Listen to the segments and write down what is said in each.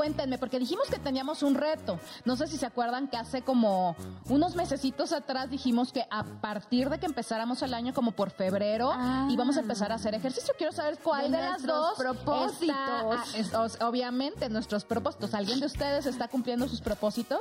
cuéntenme, porque dijimos que teníamos un reto. No sé si se acuerdan que hace como unos mesecitos atrás dijimos que a partir de que empezáramos el año, como por febrero, Ah. íbamos a empezar a hacer ejercicio. Quiero saber cuál De de, las dos propósitos. está- ah, es- obviamente, nuestros propósitos. ¿Alguien de ustedes está cumpliendo sus propósitos?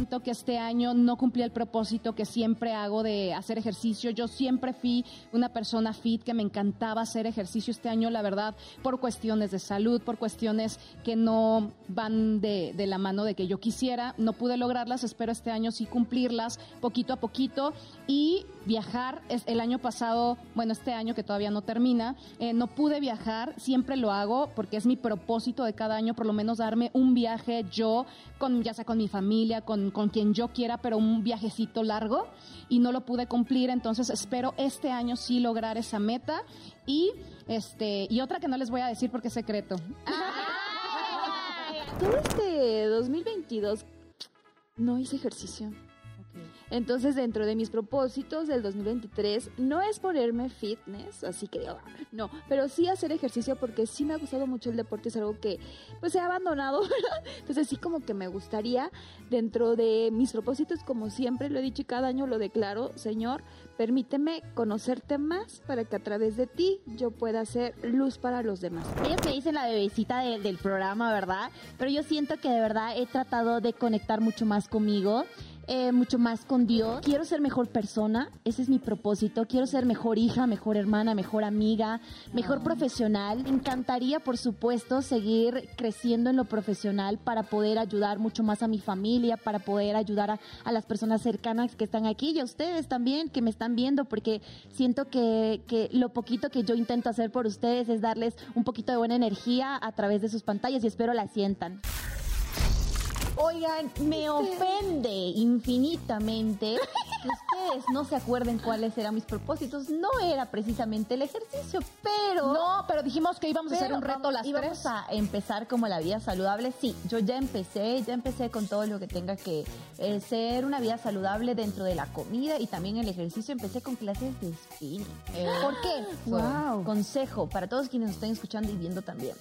Siento que este año no cumplí el propósito que siempre hago de hacer ejercicio. Yo siempre fui una persona fit que me encantaba hacer ejercicio este año, la verdad, por cuestiones de salud, por cuestiones que no van de, de la mano de que yo quisiera. No pude lograrlas, espero este año sí cumplirlas poquito a poquito y viajar. El año pasado, bueno, este año que todavía no termina, eh, no pude viajar, siempre lo hago porque es mi propósito de cada año, por lo menos darme un viaje yo, con, ya sea con mi familia, con, con quien yo quiera, pero un viajecito largo y no lo pude cumplir, entonces espero este año sí lograr esa meta y este y otra que no les voy a decir porque es secreto. Todo este 2022 no hice ejercicio. Entonces, dentro de mis propósitos del 2023, no es ponerme fitness, así que no, pero sí hacer ejercicio porque sí me ha gustado mucho el deporte, es algo que pues he abandonado. Entonces sí como que me gustaría, dentro de mis propósitos, como siempre lo he dicho y cada año lo declaro, Señor, permíteme conocerte más para que a través de ti yo pueda ser luz para los demás. Ellos me dicen la bebecita de- del programa, ¿verdad? Pero yo siento que de verdad he tratado de conectar mucho más conmigo. Eh, mucho más con Dios. Quiero ser mejor persona, ese es mi propósito. Quiero ser mejor hija, mejor hermana, mejor amiga, mejor profesional. Me encantaría, por supuesto, seguir creciendo en lo profesional para poder ayudar mucho más a mi familia, para poder ayudar a, a las personas cercanas que están aquí y a ustedes también que me están viendo, porque siento que, que lo poquito que yo intento hacer por ustedes es darles un poquito de buena energía a través de sus pantallas y espero la sientan. Oigan, me ofende infinitamente que ustedes no se acuerden cuáles eran mis propósitos. No era precisamente el ejercicio, pero... No, pero dijimos que íbamos a hacer un reto vamos- las íbamos tres. a empezar como la vida saludable. Sí, yo ya empecé, ya empecé con todo lo que tenga que eh, ser una vida saludable dentro de la comida y también el ejercicio. Empecé con clases de spinning. Eh, ¿Por qué? Wow. Consejo para todos quienes nos estén escuchando y viendo también.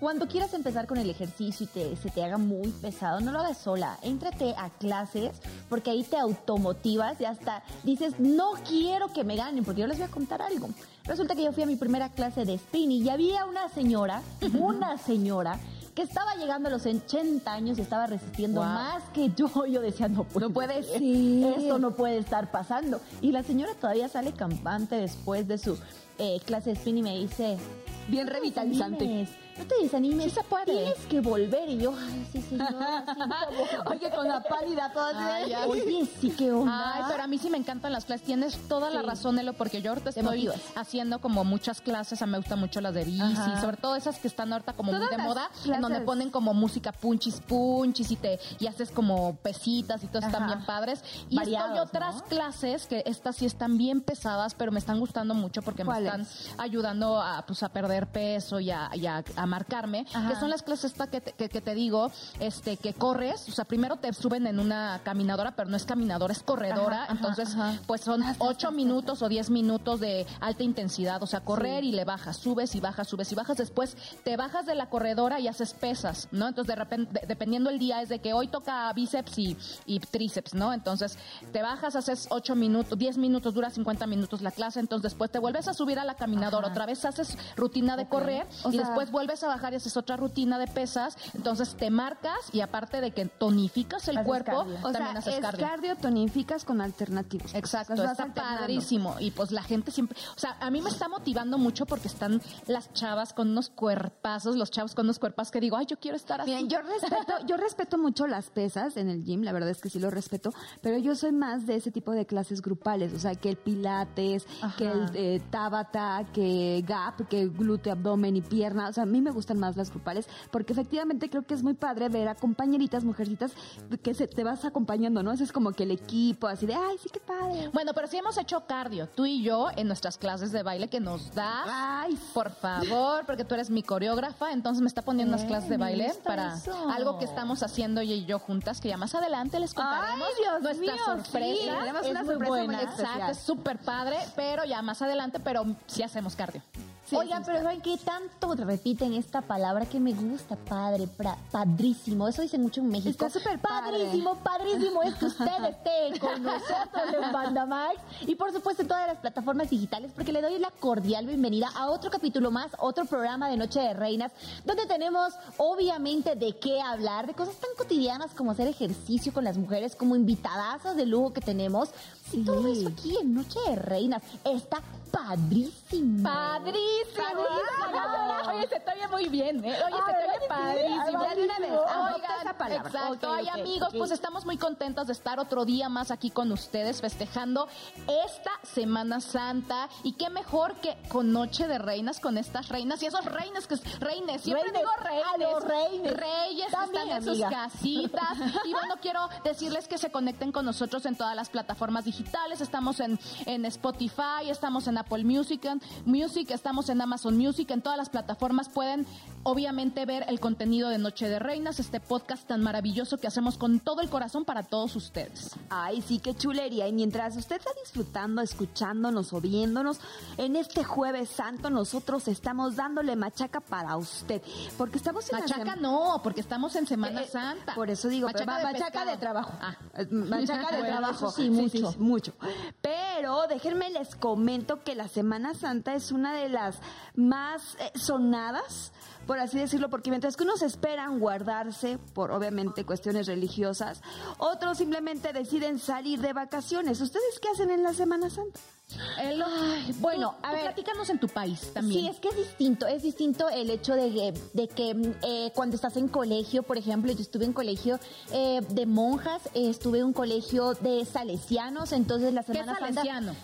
Cuando quieras empezar con el ejercicio y te, se te haga muy pesado, no lo hagas sola. Éntrate a clases porque ahí te automotivas y hasta dices, no quiero que me ganen, porque yo les voy a contar algo. Resulta que yo fui a mi primera clase de spinning y había una señora, una señora, que estaba llegando a los 80 años y estaba resistiendo Wow. más que yo. Yo decía, no puede, No puede ser. Esto no puede estar pasando. Y la señora todavía sale campante después de su eh, clase de spinning y me dice, Bien "No te revitalizante. No te desanimes. Sí se puede. Tienes que volver. Y yo, ay, sí, sí, como- Oye, con la pálida toda. Ay. Oye, sí, qué onda. Ay, pero a mí sí me encantan las clases. Tienes toda la razón, Elo, porque yo ahorita estoy haciendo como muchas clases. A mí me gustan mucho las de bici, Ajá. sobre todo esas que están ahorita como muy de moda, en donde ponen como música punchis punchis y te y haces como pesitas y todo están bien padres. Y Variados, estoy otras ¿no? clases que estas sí están bien pesadas, pero me están gustando mucho porque me están ayudando a pues a perder peso y a, y a- a marcarme, Ajá. que son las clases que te, que, que te digo, este que corres, o sea, primero te suben en una caminadora, pero no es caminadora, es corredora, Ajá, entonces pues son ocho minutos o diez minutos de alta intensidad, o sea, correr y le bajas, subes y bajas, subes y bajas, después te bajas de la corredora y haces pesas, ¿no? Entonces de repente, de- dependiendo el día, es de que hoy toca bíceps y, y tríceps, ¿no? Entonces te bajas, haces ocho minutos, diez minutos, dura 50 minutos la clase, entonces después te vuelves a subir a la caminadora, Ajá. otra vez haces rutina de correr O y sea- después vuelves a bajar y haces otra rutina de pesas, entonces te marcas y aparte de que tonificas el Haces cuerpo, cardio. O también sea, haces es cardio. cardio. tonificas con alternativos. Exacto, está padrísimo. Y pues la gente siempre, o sea, a mí me está motivando mucho porque están las chavas con unos cuerpazos, los chavos con unos cuerpazos que digo, ay, yo quiero estar así. Miren, yo respeto, yo respeto mucho las pesas en el gym, la verdad es que sí lo respeto, pero yo soy más de ese tipo de clases grupales, o sea, que el pilates, Ajá. que el eh, tabata, que gap, que glúteo, abdomen y pierna, o sea, a mí me gustan más las grupales, porque efectivamente creo que es muy padre ver a compañeritas, mujercitas, que se te vas acompañando, ¿no? Ese es como que el equipo, así de, ay, sí, qué padre. Bueno, pero sí hemos hecho cardio, tú y yo, en nuestras clases de baile que nos das. Ay, Por favor, porque tú eres mi coreógrafa, entonces me está poniendo unas Eh, clases de me baile para eso. algo que estamos haciendo ella y yo juntas, que ya más adelante les contaremos Ay, Dios nuestra mío, sorpresa. sí, tenemos Es una muy sorpresa muy buena. Exacto, es súper padre, pero ya más adelante, pero sí hacemos cardio. Oigan, pero ¿saben qué tanto repiten esta palabra que me gusta? Padre, padrísimo. Eso dicen mucho en México. Está súper Padrísimo, padrísimo es que usted esté con nosotros en Banda Max y por supuesto en todas las plataformas digitales porque le doy la cordial bienvenida a otro capítulo más, otro programa de Noche de Reinas, donde tenemos obviamente de qué hablar, de cosas tan cotidianas como hacer ejercicio con las mujeres, como invitadazos de lujo que tenemos. Y todo eso aquí en Noche de Reinas está padrísimo. Padrísimo. Oye, se te oye muy bien, ¿eh? Oye, se te oye padrísimo. Ya de una vez, Oigan, esa palabra. Exacto. Ay, amigos, pues estamos muy contentos de estar otro día más aquí con ustedes festejando esta Semana Santa. Y qué mejor que con Noche de Reinas, con estas reinas y esos reinas que reines, siempre digo reines. A los reines. Reyes están en sus casitas. y bueno, quiero decirles que se conecten con nosotros en todas las plataformas digitales. Estamos en, en Spotify, estamos en Apple Music, Music, estamos en Amazon Music, en todas las plataformas pueden obviamente ver el contenido de Noche de Reinas, este podcast tan maravilloso que hacemos con todo el corazón para todos ustedes. Ay, sí, qué chulería. Y mientras usted está disfrutando, escuchándonos o viéndonos, en este jueves santo nosotros estamos dándole machaca para usted. Porque estamos en Machaca no, porque estamos en Semana eh, eh, Santa. Por eso digo, machaca, de, trabajo. Ah, machaca de trabajo. Sí, mucho. mucho. Pero déjenme les comento que la Semana Santa es una de las más eh, sonadas por así decirlo, porque mientras que unos esperan guardarse por obviamente cuestiones religiosas, otros simplemente deciden salir de vacaciones. ¿Ustedes qué hacen en la Semana Santa? Bueno, a ver, platícanos en tu país también. Sí, es que es distinto, es distinto el hecho de, de que eh, cuando estás en colegio, por ejemplo, yo estuve en colegio eh, de monjas, eh, estuve en un colegio de salesianos, entonces la Semana ¿Qué salesiano?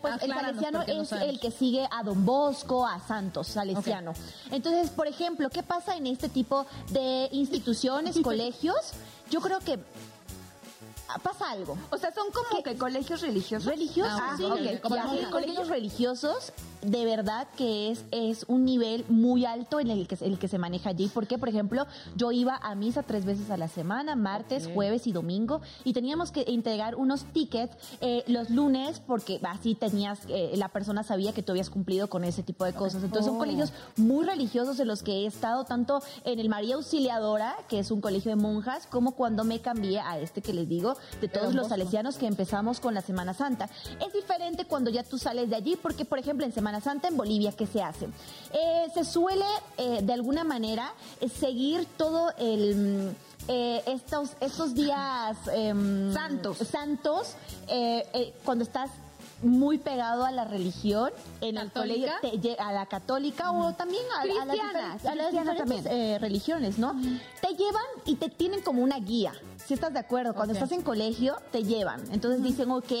pues el salesiano es el que sigue a Don Bosco, a Santos, salesiano. Entonces, por ejemplo, ¿qué pasa en este tipo de instituciones, colegios? Yo creo que pasa algo. O sea, son como que colegios religiosos. Religiosos, ah, sí. colegios religiosos de verdad que es, es un nivel muy alto en el que, el que se maneja allí. Porque, por ejemplo, yo iba a misa tres veces a la semana, martes, jueves y domingo, y teníamos que entregar unos tickets eh, los lunes porque así tenías, eh, la persona sabía que tú habías cumplido con ese tipo de cosas. Entonces son colegios muy religiosos en los que he estado tanto en el María Auxiliadora, que es un colegio de monjas, como cuando me cambié a este que les digo, de todos los salesianos que empezamos con la Semana Santa. Es diferente cuando ya tú sales de allí, porque por ejemplo en Semana Santa en Bolivia, ¿qué se hace? Eh, se suele, eh, de alguna manera, eh, seguir todo el... estos, estos días em, santos, santos cuando estás muy pegado a la religión en el colegio a la católica o también a, las, diferentes, religiones no te llevan y te tienen como una guía si estás de acuerdo, cuando estás en colegio te llevan. Entonces dicen, ok,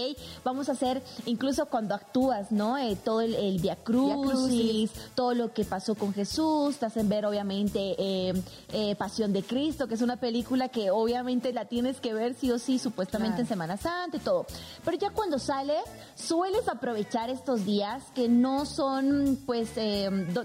vamos a hacer, incluso cuando actúas, ¿no? Eh, todo el, el Via Crucis, todo lo que pasó con Jesús, te hacen ver obviamente eh, eh, Pasión de Cristo, que es una película que obviamente la tienes que ver sí o sí, supuestamente en Semana Santa y todo. Pero ya cuando sales, sueles aprovechar estos días que no son, pues,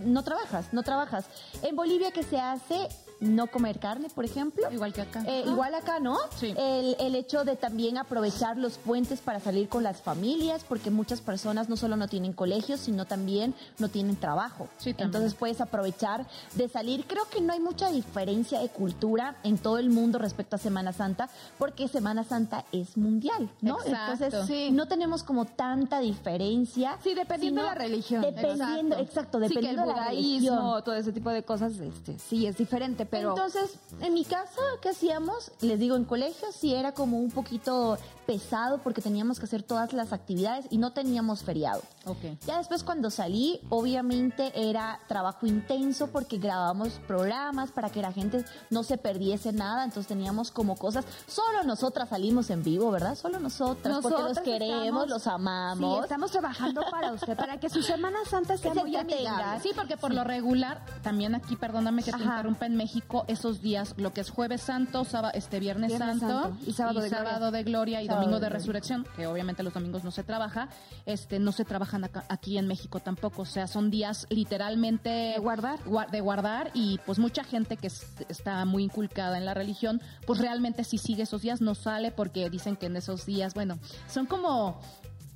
no trabajas, no trabajas. En Bolivia, ¿qué se hace? No comer carne, por ejemplo. Igual que acá. Eh, igual acá, ¿no? Sí. El, el, hecho de también aprovechar los puentes para salir con las familias, porque muchas personas no solo no tienen colegios, sino también no tienen trabajo. Sí, Entonces puedes aprovechar de salir. Creo que no hay mucha diferencia de cultura en todo el mundo respecto a Semana Santa, porque Semana Santa es mundial, ¿no? Exacto. Entonces no tenemos como tanta diferencia. Sí, dependiendo de la religión. Dependiendo, exacto, dependiendo sí, que el budaísmo, todo ese tipo de cosas, este, sí, es diferente entonces, en mi casa, ¿qué hacíamos? Les digo, en colegio sí era como un poquito pesado porque teníamos que hacer todas las actividades y no teníamos feriado. Okay. Ya después cuando salí, obviamente era trabajo intenso porque grabábamos programas para que la gente no se perdiese nada, entonces teníamos como cosas, solo nosotras salimos en vivo, ¿verdad? Solo nosotras, porque los queremos, los amamos. Sí, estamos trabajando para usted, para que su Semana Santa sea muy amigable. Sí, porque por lo regular, también aquí, perdóname que te interrumpa en México, esos días, lo que es Jueves Santo, sábado, este Viernes, Santo, y Sábado, de, sábado gloria. de Gloria y Domingo de Resurrección, que obviamente los domingos no se trabaja, este no se trabajan aquí en México tampoco, o sea, son días literalmente de guardar, de guardar y pues mucha gente que está muy inculcada en la religión, pues realmente si sigue esos días no sale porque dicen que en esos días, bueno, son como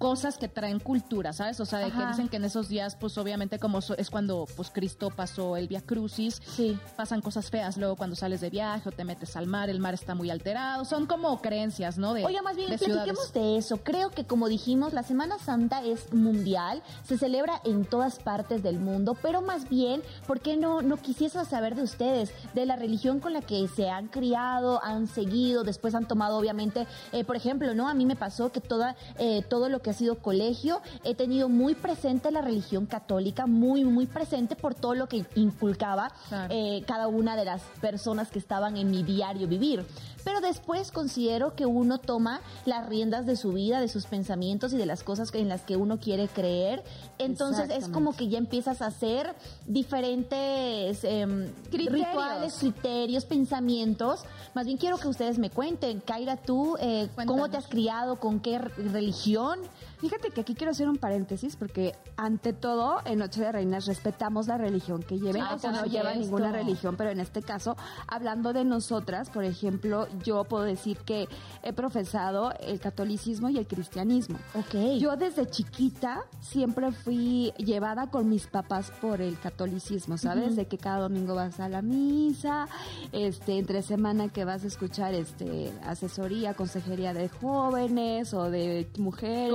cosas que traen cultura, ¿sabes? O sea, de que dicen que en esos días, pues obviamente como es cuando pues Cristo pasó el Via Crucis, sí. pasan cosas feas luego cuando sales de viaje o te metes al mar, el mar está muy alterado, son como creencias, ¿no? De, Oiga, más bien, platiquemos de eso. Creo que como dijimos, la Semana Santa es mundial, se celebra en todas partes del mundo, pero más bien, ¿por qué no, no quisiese saber de ustedes, de la religión con la que se han criado, han seguido, después han tomado obviamente, eh, por ejemplo, ¿no? A mí me pasó que toda, eh, todo lo que sido colegio, he tenido muy presente la religión católica, muy, muy presente por todo lo que inculcaba eh, cada una de las personas que estaban en mi diario vivir. Pero después considero que uno toma las riendas de su vida, de sus pensamientos y de las cosas en las que uno quiere creer. Entonces es como que ya empiezas a hacer diferentes em, rituales, criterios, pensamientos. Más bien quiero que ustedes me cuenten, Kaira, tú, eh, ¿cómo te has criado? ¿Con qué religión? Fíjate que aquí quiero hacer un paréntesis porque ante todo en Noche de Reinas respetamos la religión que lleven, o sea, no lleva ninguna religión, pero en este caso, hablando de nosotras, por ejemplo, yo puedo decir que he profesado el catolicismo y el cristianismo. Ok. Yo desde chiquita siempre fui llevada con mis papás por el catolicismo, ¿sabes? De que cada domingo vas a la misa, este, entre semana que vas a escuchar este asesoría, consejería de jóvenes o de mujeres.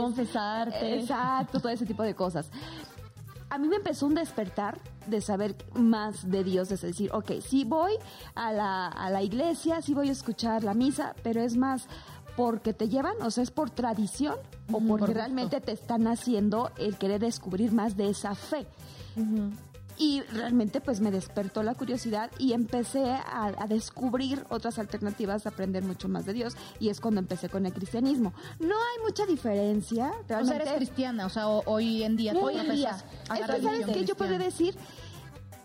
Exacto, todo ese tipo de cosas. A mí me empezó un despertar de saber más de Dios, es decir, ok, sí voy a la, a la iglesia, sí voy a escuchar la misa, pero es más porque te llevan, o sea, es por tradición o porque realmente te están haciendo el querer descubrir más de esa fe. Y realmente pues me despertó la curiosidad y empecé a, descubrir otras alternativas de aprender mucho más de Dios y es cuando empecé con el cristianismo. No hay mucha diferencia. Realmente. O sea, eres cristiana, o sea, hoy en día. Hoy en día. ¿sabes qué? Yo puedo decir,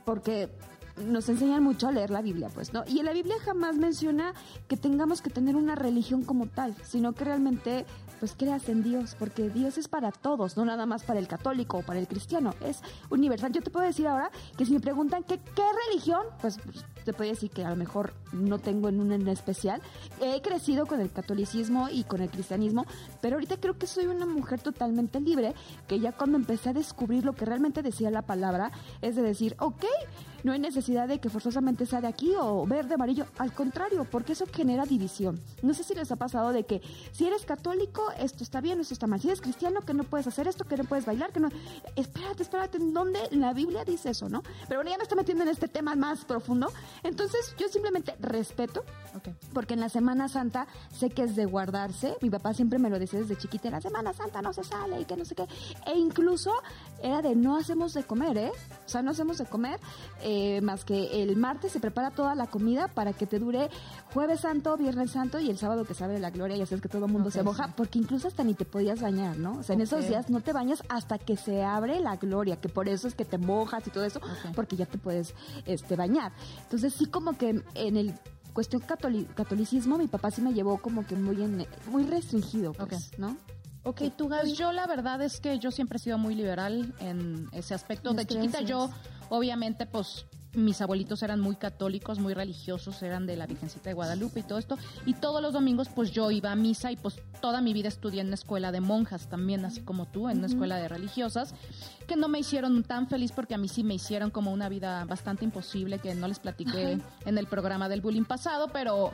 porque nos enseñan mucho a leer la Biblia, pues, ¿no? Y en la Biblia jamás menciona que tengamos que tener una religión como tal, sino que realmente pues creas en Dios, porque Dios es para todos, no nada más para el católico o para el cristiano, es universal. Yo te puedo decir ahora que si me preguntan qué religión, pues te puedo decir que a lo mejor no tengo en una en especial. He crecido con el catolicismo y con el cristianismo, pero ahorita creo que soy una mujer totalmente libre, que ya cuando empecé a descubrir lo que realmente decía la palabra, es de decir, ok, no hay necesidad de que forzosamente sea de aquí o verde, amarillo. Al contrario, porque eso genera división. No sé si les ha pasado de que si eres católico, esto está bien, esto está mal. Si eres cristiano, que no puedes hacer esto, que no puedes bailar, que no... Espérate, espérate, ¿en dónde la Biblia dice eso, no? Pero bueno, ya me estoy metiendo en este tema más profundo. Entonces, yo simplemente respeto, porque en la Semana Santa sé que es de guardarse. Mi papá siempre me lo decía desde chiquita, en la Semana Santa no se sale y que no sé qué. E incluso era de no hacemos de comer, ¿eh? O sea, no hacemos de comer. Eh, más que el martes se prepara toda la comida para que te dure jueves santo, viernes santo y el sábado que sabe la gloria, ya sabes que todo el mundo se moja, porque incluso hasta ni te podías bañar, ¿no? O sea, en esos días no te bañas hasta que se abre la gloria, que por eso es que te mojas y todo eso, porque ya te puedes este, bañar. Entonces sí como que en el cuestión catolicismo mi papá sí me llevó como que muy en, muy restringido, pues, ¿no? Ok, tú, Gas, yo la verdad es que yo siempre he sido muy liberal en ese aspecto. De chiquita yo, obviamente, pues mis abuelitos eran muy católicos, muy religiosos, eran de la Virgencita de Guadalupe y todo esto. Y todos los domingos pues yo iba a misa y pues toda mi vida estudié en una escuela de monjas también, así como tú, en una escuela de religiosas, que no me hicieron tan feliz porque a mí sí me hicieron como una vida bastante imposible que no les platiqué en el programa del bullying pasado, pero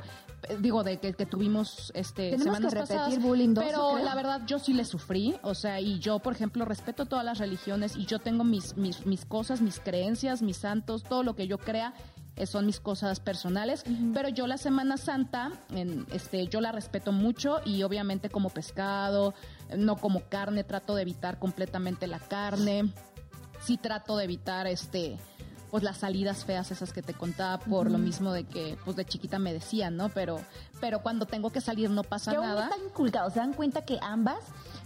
digo de que, tuvimos este semanas que repetir bullying pero la verdad yo sí le sufrí, o sea, y yo por ejemplo respeto todas las religiones y yo tengo mis mis mis cosas, mis creencias, mis santos, todo lo que yo crea eh, son mis cosas personales, pero yo la Semana Santa, en, este, yo la respeto mucho y obviamente como pescado, no como carne, trato de evitar completamente la carne, sí trato de evitar este pues las salidas feas esas que te contaba por lo mismo de que pues de chiquita me decían, ¿no? Pero pero cuando tengo que salir no pasa nada. Están inculcados, se dan cuenta que ambas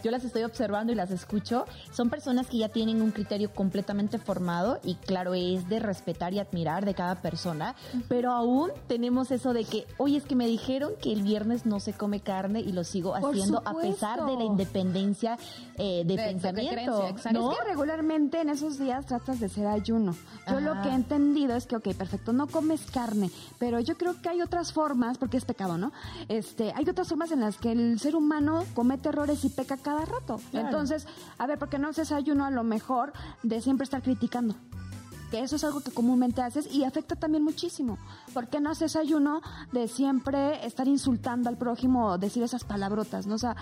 yo las estoy observando y las escucho, son personas que ya tienen un criterio completamente formado y claro, es de respetar y admirar de cada persona, pero aún tenemos eso de que, oye, es que me dijeron que el viernes no se come carne y lo sigo haciendo a pesar de la independencia eh, de, pensamiento. Es que regularmente en esos días tratas de ser ayuno. Yo lo lo que he entendido es que, ok, perfecto, no comes carne, pero yo creo que hay otras formas, porque es pecado, ¿no? Este, hay otras formas en las que el ser humano comete errores y peca cada rato. Entonces, a ver, porque no haces ayuno a lo mejor de siempre estar criticando? que eso es algo que comúnmente haces y afecta también muchísimo. ¿Por qué no haces ayuno de siempre estar insultando al prójimo o decir esas palabrotas? ¿no? O sea,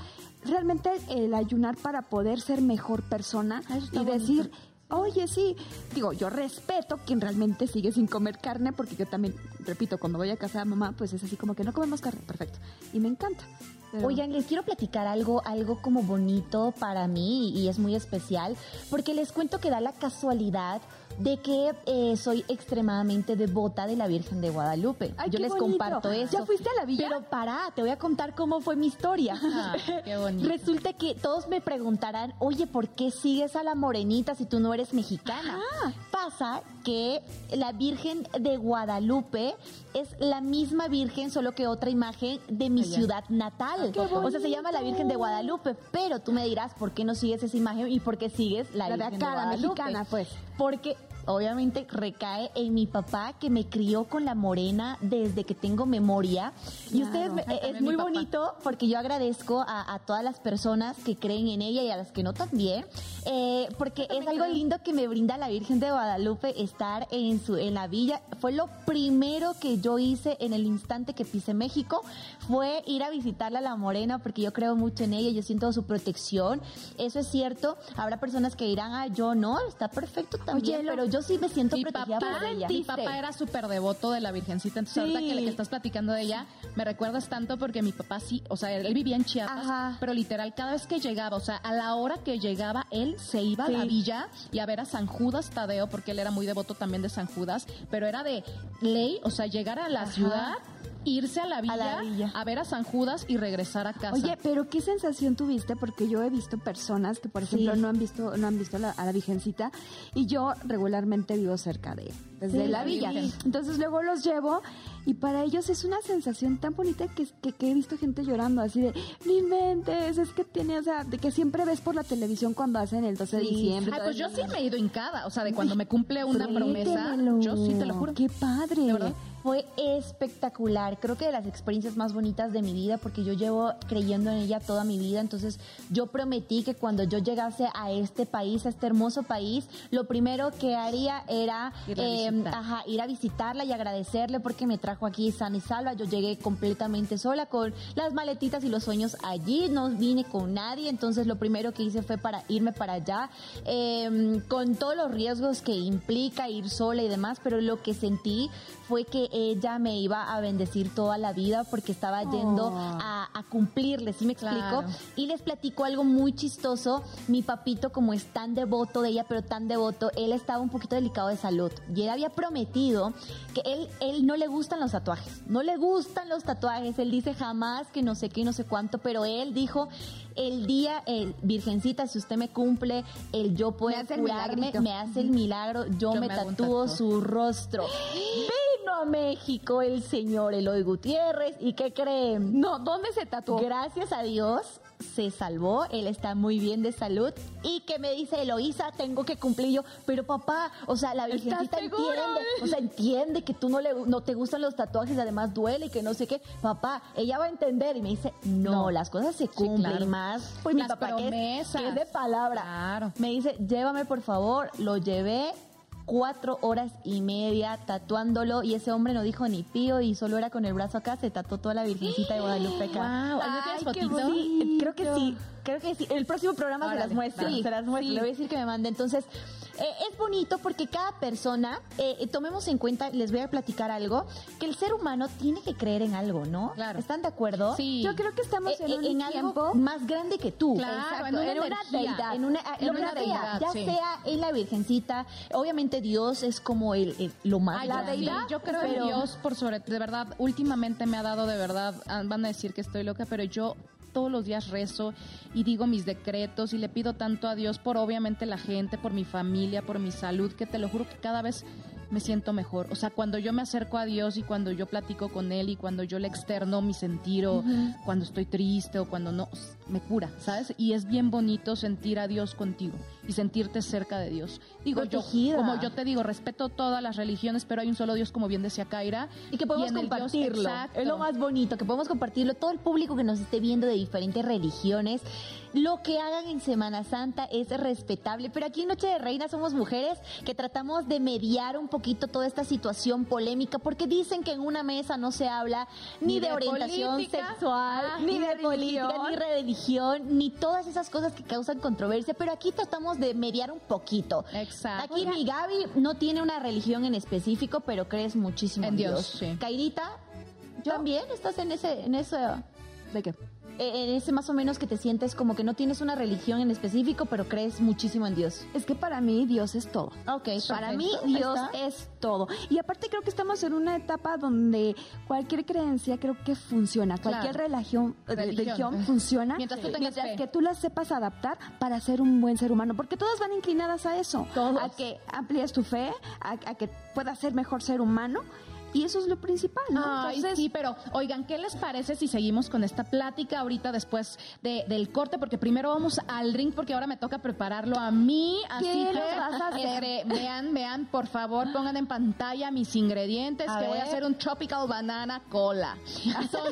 realmente el ayunar para poder ser mejor persona y decir, oye, sí, digo, yo respeto quien realmente sigue sin comer carne, porque yo también, repito, cuando voy a casa de mamá, pues es así como que no comemos carne, perfecto. Y me encanta. Oigan, les quiero platicar algo, algo como bonito para mí y es muy especial, porque les cuento que da la casualidad de que eh, soy extremadamente devota de la Virgen de Guadalupe. Yo les comparto eso. ¿Ya fuiste a la villa? Pero pará, te voy a contar cómo fue mi historia. Ah, qué bonito. Resulta que todos me preguntarán, oye, ¿por qué sigues a la morenita si tú no eres mexicana? Pasa que la Virgen de Guadalupe es la misma Virgen, solo que otra imagen de mi ciudad natal. Ah, o sea, se llama la Virgen de Guadalupe, pero tú me dirás, ¿por qué no sigues esa imagen y por qué sigues la, La de Virgen acá, de la Guadalupe? mexicana, pues. Porque obviamente recae en mi papá que me crió con la morena desde que tengo memoria. Y ustedes, me- también es muy bonito porque yo agradezco a, a todas las personas que creen en ella y a las que no también, eh, porque es algo lindo que me brinda la Virgen de Guadalupe estar en su en la villa. Fue lo primero que yo hice en el instante que pisé México, fue ir a visitarla a la morena porque yo creo mucho en ella, yo siento su protección. Eso es cierto. Habrá personas que dirán, ah, yo no, está perfecto también, Oye, lo- pero yo sí me siento Mi protegida papá, por ella. mi papá era súper devoto de la Virgencita, entonces ahorita que, que estás platicando de ella, me recuerdas tanto porque mi papá sí, o sea, él, vivía en Chiapas, Ajá. pero literal, cada vez que llegaba, o sea, a la hora que llegaba, él se iba a la Sí. villa y a ver a San Judas Tadeo, porque él era muy devoto también de San Judas, pero era de ley, o sea, llegar a la ciudad, irse a la, villa, la villa. a ver a San Judas y regresar a casa. Oye, pero qué sensación tuviste porque yo he visto personas que por ejemplo Sí. no han visto no han visto a la, a la Virgencita y yo regularmente vivo cerca de desde Sí, la villa. Entonces luego los llevo y para ellos es una sensación tan bonita que, que, que he visto gente llorando así de no inventes, es que tiene, o sea, de que siempre ves por la televisión cuando hacen el 12 de diciembre. Ay, pues yo sí me he ido hincada, o sea, de cuando me cumple una promesa, yo sí te lo juro. Qué padre. ¿De verdad? Fue espectacular, creo que de las experiencias más bonitas de mi vida, porque yo llevo creyendo en ella toda mi vida, entonces yo prometí que cuando yo llegase a este país, a este hermoso país, lo primero que haría era Ir a eh, visitar. ajá, ir a visitarla y agradecerle porque me trajo aquí sana y salva, yo llegué completamente sola con las maletitas y los sueños allí, no vine con nadie, entonces lo primero que hice fue para irme para allá, eh, con todos los riesgos que implica ir sola y demás, pero lo que sentí fue que ella me iba a bendecir toda la vida porque estaba yendo Oh. a, a cumplirle, ¿sí me explico? Claro. Y les platico algo muy chistoso. Mi papito, como es tan devoto de ella, pero tan devoto, él estaba un poquito delicado de salud. Y él había prometido que él, él no le gustan los tatuajes. No le gustan los tatuajes. Él dice jamás que no sé qué y no sé cuánto, pero él dijo, el día, el, Virgencita, si usted me cumple, el yo puedo hace el curarme, me hace el milagro, yo, Yo me me tatúo su rostro. Vino a México el señor Eloy Gutiérrez y ¿qué creen? No, ¿dónde se tatuó? Gracias a Dios se salvó, él está muy bien de salud y que me dice Eloísa, tengo que cumplir yo, pero papá, o sea, la virgencita entiende, o sea, entiende que tú no le no te gustan los tatuajes, además duele y que no sé qué, papá, ella va a entender y me dice, no, No. las cosas se cumplen claro. y más, pues mi Las papá que es, que es de palabra, Claro. me dice, llévame por favor, lo llevé cuatro horas y media tatuándolo y ese hombre no dijo ni pío y solo era con el brazo acá, se tatuó toda la Virgencita de Guadalupe acá. Wow, ¿ahí no tienes Ay, qué fotito? bonito. Sí, creo que sí, creo que sí. El próximo programa se Órale, las muestro, dale. se las muestro. Sí. Le voy a decir que me mande. Entonces, eh, es bonito porque cada persona, eh, eh, tomemos en cuenta, les voy a platicar algo, que el ser humano tiene que creer en algo, ¿no? Claro. ¿Están de acuerdo? Sí. Yo creo que estamos Eh, en un en tiempo algo más grande que tú. Claro, Exacto, en una, en una energía. deidad. En una, En deidad, ya sí. sea en la Virgencita, obviamente Dios es como el, el- lo más Ay, la sí, deidad, yo creo pero- en Dios por sobre, de verdad, últimamente me ha dado de verdad, ah, van a decir que estoy loca, pero yo todos los días rezo y digo mis decretos y le pido tanto a Dios por obviamente la gente, por mi familia, por mi salud, que te lo juro que cada vez me siento mejor. O sea, cuando yo me acerco a Dios y cuando yo platico con Él y cuando yo le externo mi sentir o cuando estoy triste o cuando no, me cura, ¿sabes? Y es bien bonito sentir a Dios contigo y sentirte cerca de Dios. Digo, yo, como yo te digo, respeto todas las religiones, pero hay un solo Dios, como bien decía Kaira. Y que podemos compartirlo. es lo más bonito, que podemos compartirlo. Todo el público que nos esté viendo de diferentes religiones, lo que hagan en Semana Santa es respetable, pero aquí en Noche de Reina somos mujeres que tratamos de mediar un poquito toda esta situación polémica, porque dicen que en una mesa no se habla ni, de, orientación sexual, ah, ni, de, política, ni religión, ni todas esas cosas que causan controversia, pero aquí tratamos de mediar un poquito. Exacto. Aquí mi Gaby no tiene una religión en específico, pero crees muchísimo en, Dios. Dios. Cairita, ¿también estás en ese, en ese... ¿De qué? En ese más o menos que te sientes como que no tienes una religión en específico, pero crees muchísimo en Dios. Es que para mí Dios es todo. Ok, para mí Dios es todo. Y aparte creo que estamos en una etapa donde cualquier creencia creo que funciona, cualquier religión, eh, religión. funciona mientras, que tú la sepas adaptar para ser un buen ser humano, porque todas van inclinadas a eso, Todos. a que amplíes tu fe, a, a que puedas ser mejor ser humano y eso es lo principal, ¿no? Ay, sí, pero oigan, ¿qué les parece si seguimos con esta plática ahorita después de, del corte? Porque primero vamos al ring porque ahora me toca prepararlo a mí. Así que vas a hacer? vean, vean, por favor, pongan en pantalla mis ingredientes que voy a hacer un tropical banana cola. Son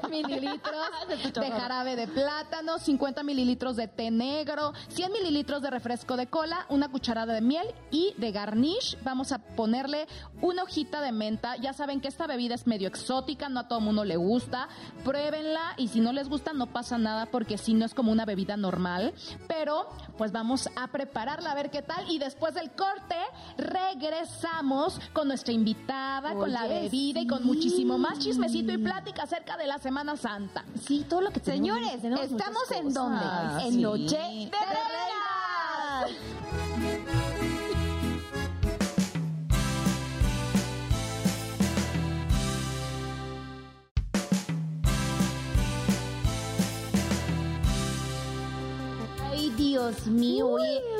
20 mililitros de jarabe de plátano, 50 mililitros de té negro, 100 mililitros de refresco de cola, una cucharada de miel y de garnish vamos a ponerle una hojita de menta ya saben que esta bebida es medio exótica, no a todo mundo le gusta. Pruébenla y si no les gusta no pasa nada porque si no es como una bebida normal. Pero pues vamos a prepararla a ver qué tal y después del corte regresamos con nuestra invitada, con la bebida y con muchísimo más chismecito y plática acerca de la Semana Santa. Sí, todo lo que tenemos. Señores, estamos en donde? Ah, en. Noche. 2000 Ué.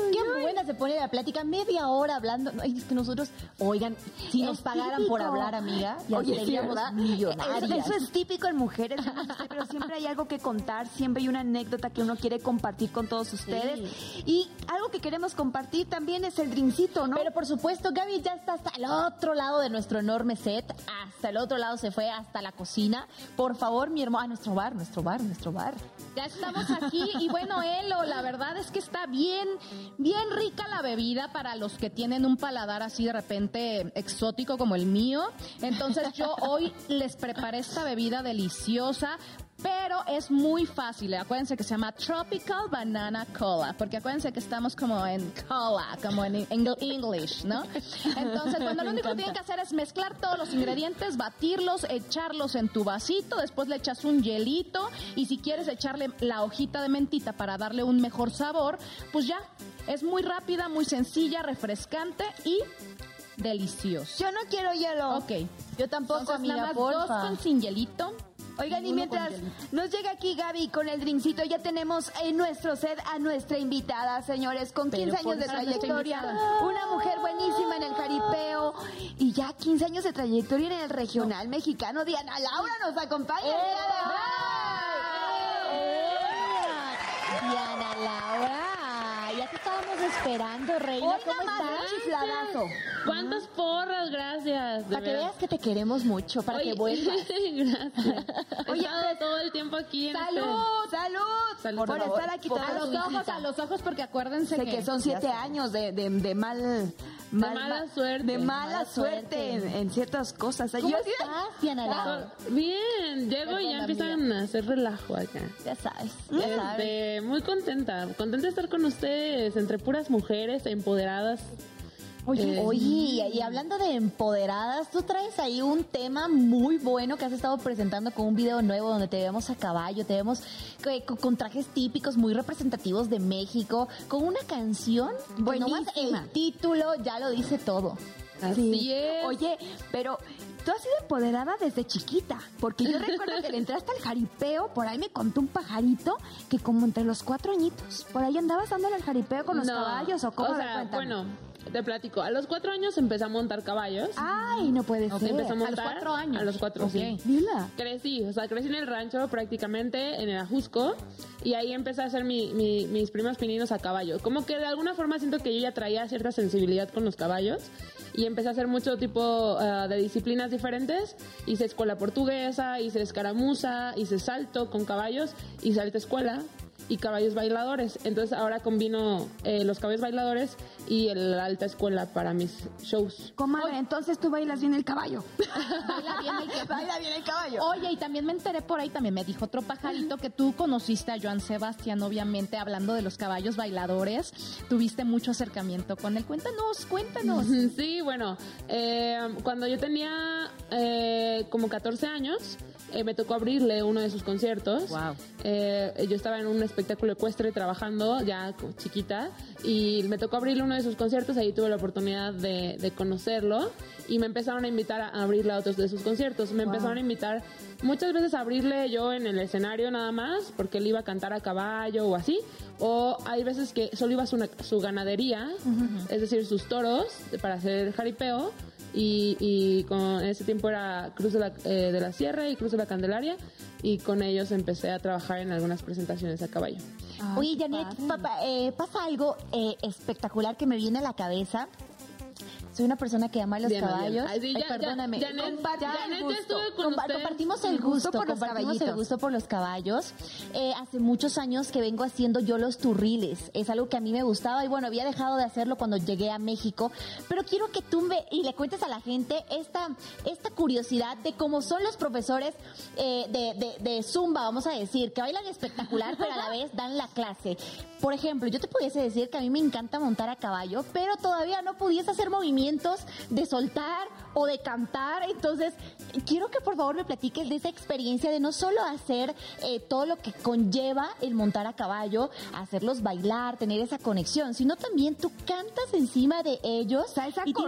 Se pone la plática, media hora hablando. Es que nosotros, oigan, si nos pagaran por hablar, amiga, ya seríamos millonarias. Eso, es típico en mujeres, pero siempre hay algo que contar, siempre hay una anécdota que uno quiere compartir con todos ustedes. Y algo que queremos compartir también es el drincito, ¿no? Pero por supuesto, Gaby ya está hasta el otro lado de nuestro enorme set, hasta el otro lado se fue, hasta la cocina. Por favor, mi hermano, a nuestro bar, nuestro bar, nuestro bar. Ya estamos aquí y bueno, Elo, la verdad es que está bien, bien la bebida para los que tienen un paladar así de repente exótico como el mío. Entonces yo hoy les preparé esta bebida deliciosa pero es muy fácil. Acuérdense que se llama Tropical Banana Cola, porque acuérdense que estamos como en cola, como en English, ¿no? Entonces, cuando lo único que tienen que hacer es mezclar todos los ingredientes, batirlos, echarlos en tu vasito, después le echas un hielito y si quieres echarle la hojita de mentita para darle un mejor sabor, pues ya. Es muy rápida, muy sencilla, refrescante y delicioso. Yo no quiero hielo. Ok. Yo tampoco, Entonces, nada más dos con sin hielito Oigan, y mientras nos llega aquí Gaby con el drincito, ya tenemos en nuestro set a nuestra invitada, señores, con 15 años de trayectoria, una mujer buenísima en el jaripeo. Y ya 15 años de trayectoria en el regional mexicano. Diana Laura nos acompaña. ¡Eh! Diana Laura, ya te estábamos esperando, reina. ¿Cómo estás? Chifladazo. ¿Cuántas porras? Gracias. Para que veas que te queremos mucho, para que vuelvas. Gracias. He estado todo el tiempo aquí. En ¡Salud! este... ¡Salud! salud. Por, estar aquí A los ojos, a los ojos, porque acuérdense que, que, son siete años de, de, de mal... Mal, de mala suerte. De mala, suerte, En, ciertas cosas. ¿Cómo Yo, estás, Diana Bien, llego y ya empiezan a hacer relajo acá. Ya sabes, ya este, sabes. Muy contenta, contenta de estar con ustedes, entre puras mujeres empoderadas Oye, oye, y hablando de empoderadas, tú traes ahí un tema muy bueno que has estado presentando con un video nuevo donde te vemos a caballo, te vemos con, trajes típicos muy representativos de México, con una canción, buenísima. el título ya lo dice todo. Así es. Oye, pero tú has sido empoderada desde chiquita, porque yo recuerdo que le entraste al jaripeo, por ahí me contó un pajarito que como entre los cuatro añitos, por ahí andabas dándole al jaripeo con los No, caballos o cómo O A ver, sea, cuéntame. bueno, te platico. A los cuatro años empecé a montar caballos. Ay, no puede Ok, ser. empecé a los montar. cuatro años. A los cuatro, Ok. sí. Dila. Crecí, o sea, crecí en el rancho prácticamente, en el Ajusco, y ahí empecé a hacer mi- mi- mis primeros pininos a caballo. Como que de alguna forma siento que yo ya traía cierta sensibilidad con los caballos, y empecé a hacer mucho tipo ah, de disciplinas diferentes. Hice escuela portuguesa, hice escaramuza, hice salto con caballos, hice alta escuela y caballos bailadores. Entonces ahora combino eh, los caballos bailadores y el alta escuela para mis shows. Comadre, entonces tú bailas bien el caballo. Baila bien el que- Baila bien el caballo. Oye, y también me enteré por ahí, también me dijo otro pajarito que tú conociste a Joan Sebastián, obviamente, hablando de los caballos bailadores. Tuviste mucho acercamiento con él. Cuéntanos, cuéntanos. Sí, bueno, eh, cuando yo tenía eh, como 14 años, eh, me tocó abrirle uno de sus conciertos. Wow. Eh, yo estaba en un espectáculo ecuestre trabajando, ya chiquita, y me tocó abrirle uno de sus conciertos, ahí tuve la oportunidad de, de conocerlo, y me empezaron a invitar a abrirle a otros de sus conciertos. Me empezaron a invitar muchas veces a abrirle yo en el escenario nada más, porque él iba a cantar a caballo o así, o hay veces que solo iba a su, su ganadería, es decir, sus toros, para hacer jaripeo, y, y con en ese tiempo era Cruz de la, eh, de la Sierra y Cruz de la Candelaria y con ellos empecé a trabajar en algunas presentaciones a caballo. Oye, Janet, papá, eh, pasa algo eh, espectacular que me viene a la cabeza. Soy una persona que ama los Diana, caballos. Diana. Ay, ya- ya- perdóname. Janet- Compa- Janet el ya gusto. estuve con Compa- ustedes. Compartimos el gusto por los compartimos el gusto por los caballos. Eh, hace muchos años que vengo haciendo yo los turriles. Es algo que a mí me gustaba y bueno, había dejado de hacerlo cuando llegué a México. Pero quiero que tú me, y le cuentes a la gente esta, esta curiosidad de cómo son los profesores eh, de, de, de Zumba, vamos a decir, que bailan espectacular, pero a la vez dan la clase. Por ejemplo, yo te pudiese decir que a mí me encanta montar a caballo, pero todavía no pudiese hacer movimientos de soltar o de cantar. Entonces, quiero que por favor me platiques de esa experiencia de no solo hacer eh, todo lo que conlleva el montar a caballo, hacerlos bailar, tener esa conexión, sino también tú cantas encima de ellos. O sea, esa y eso.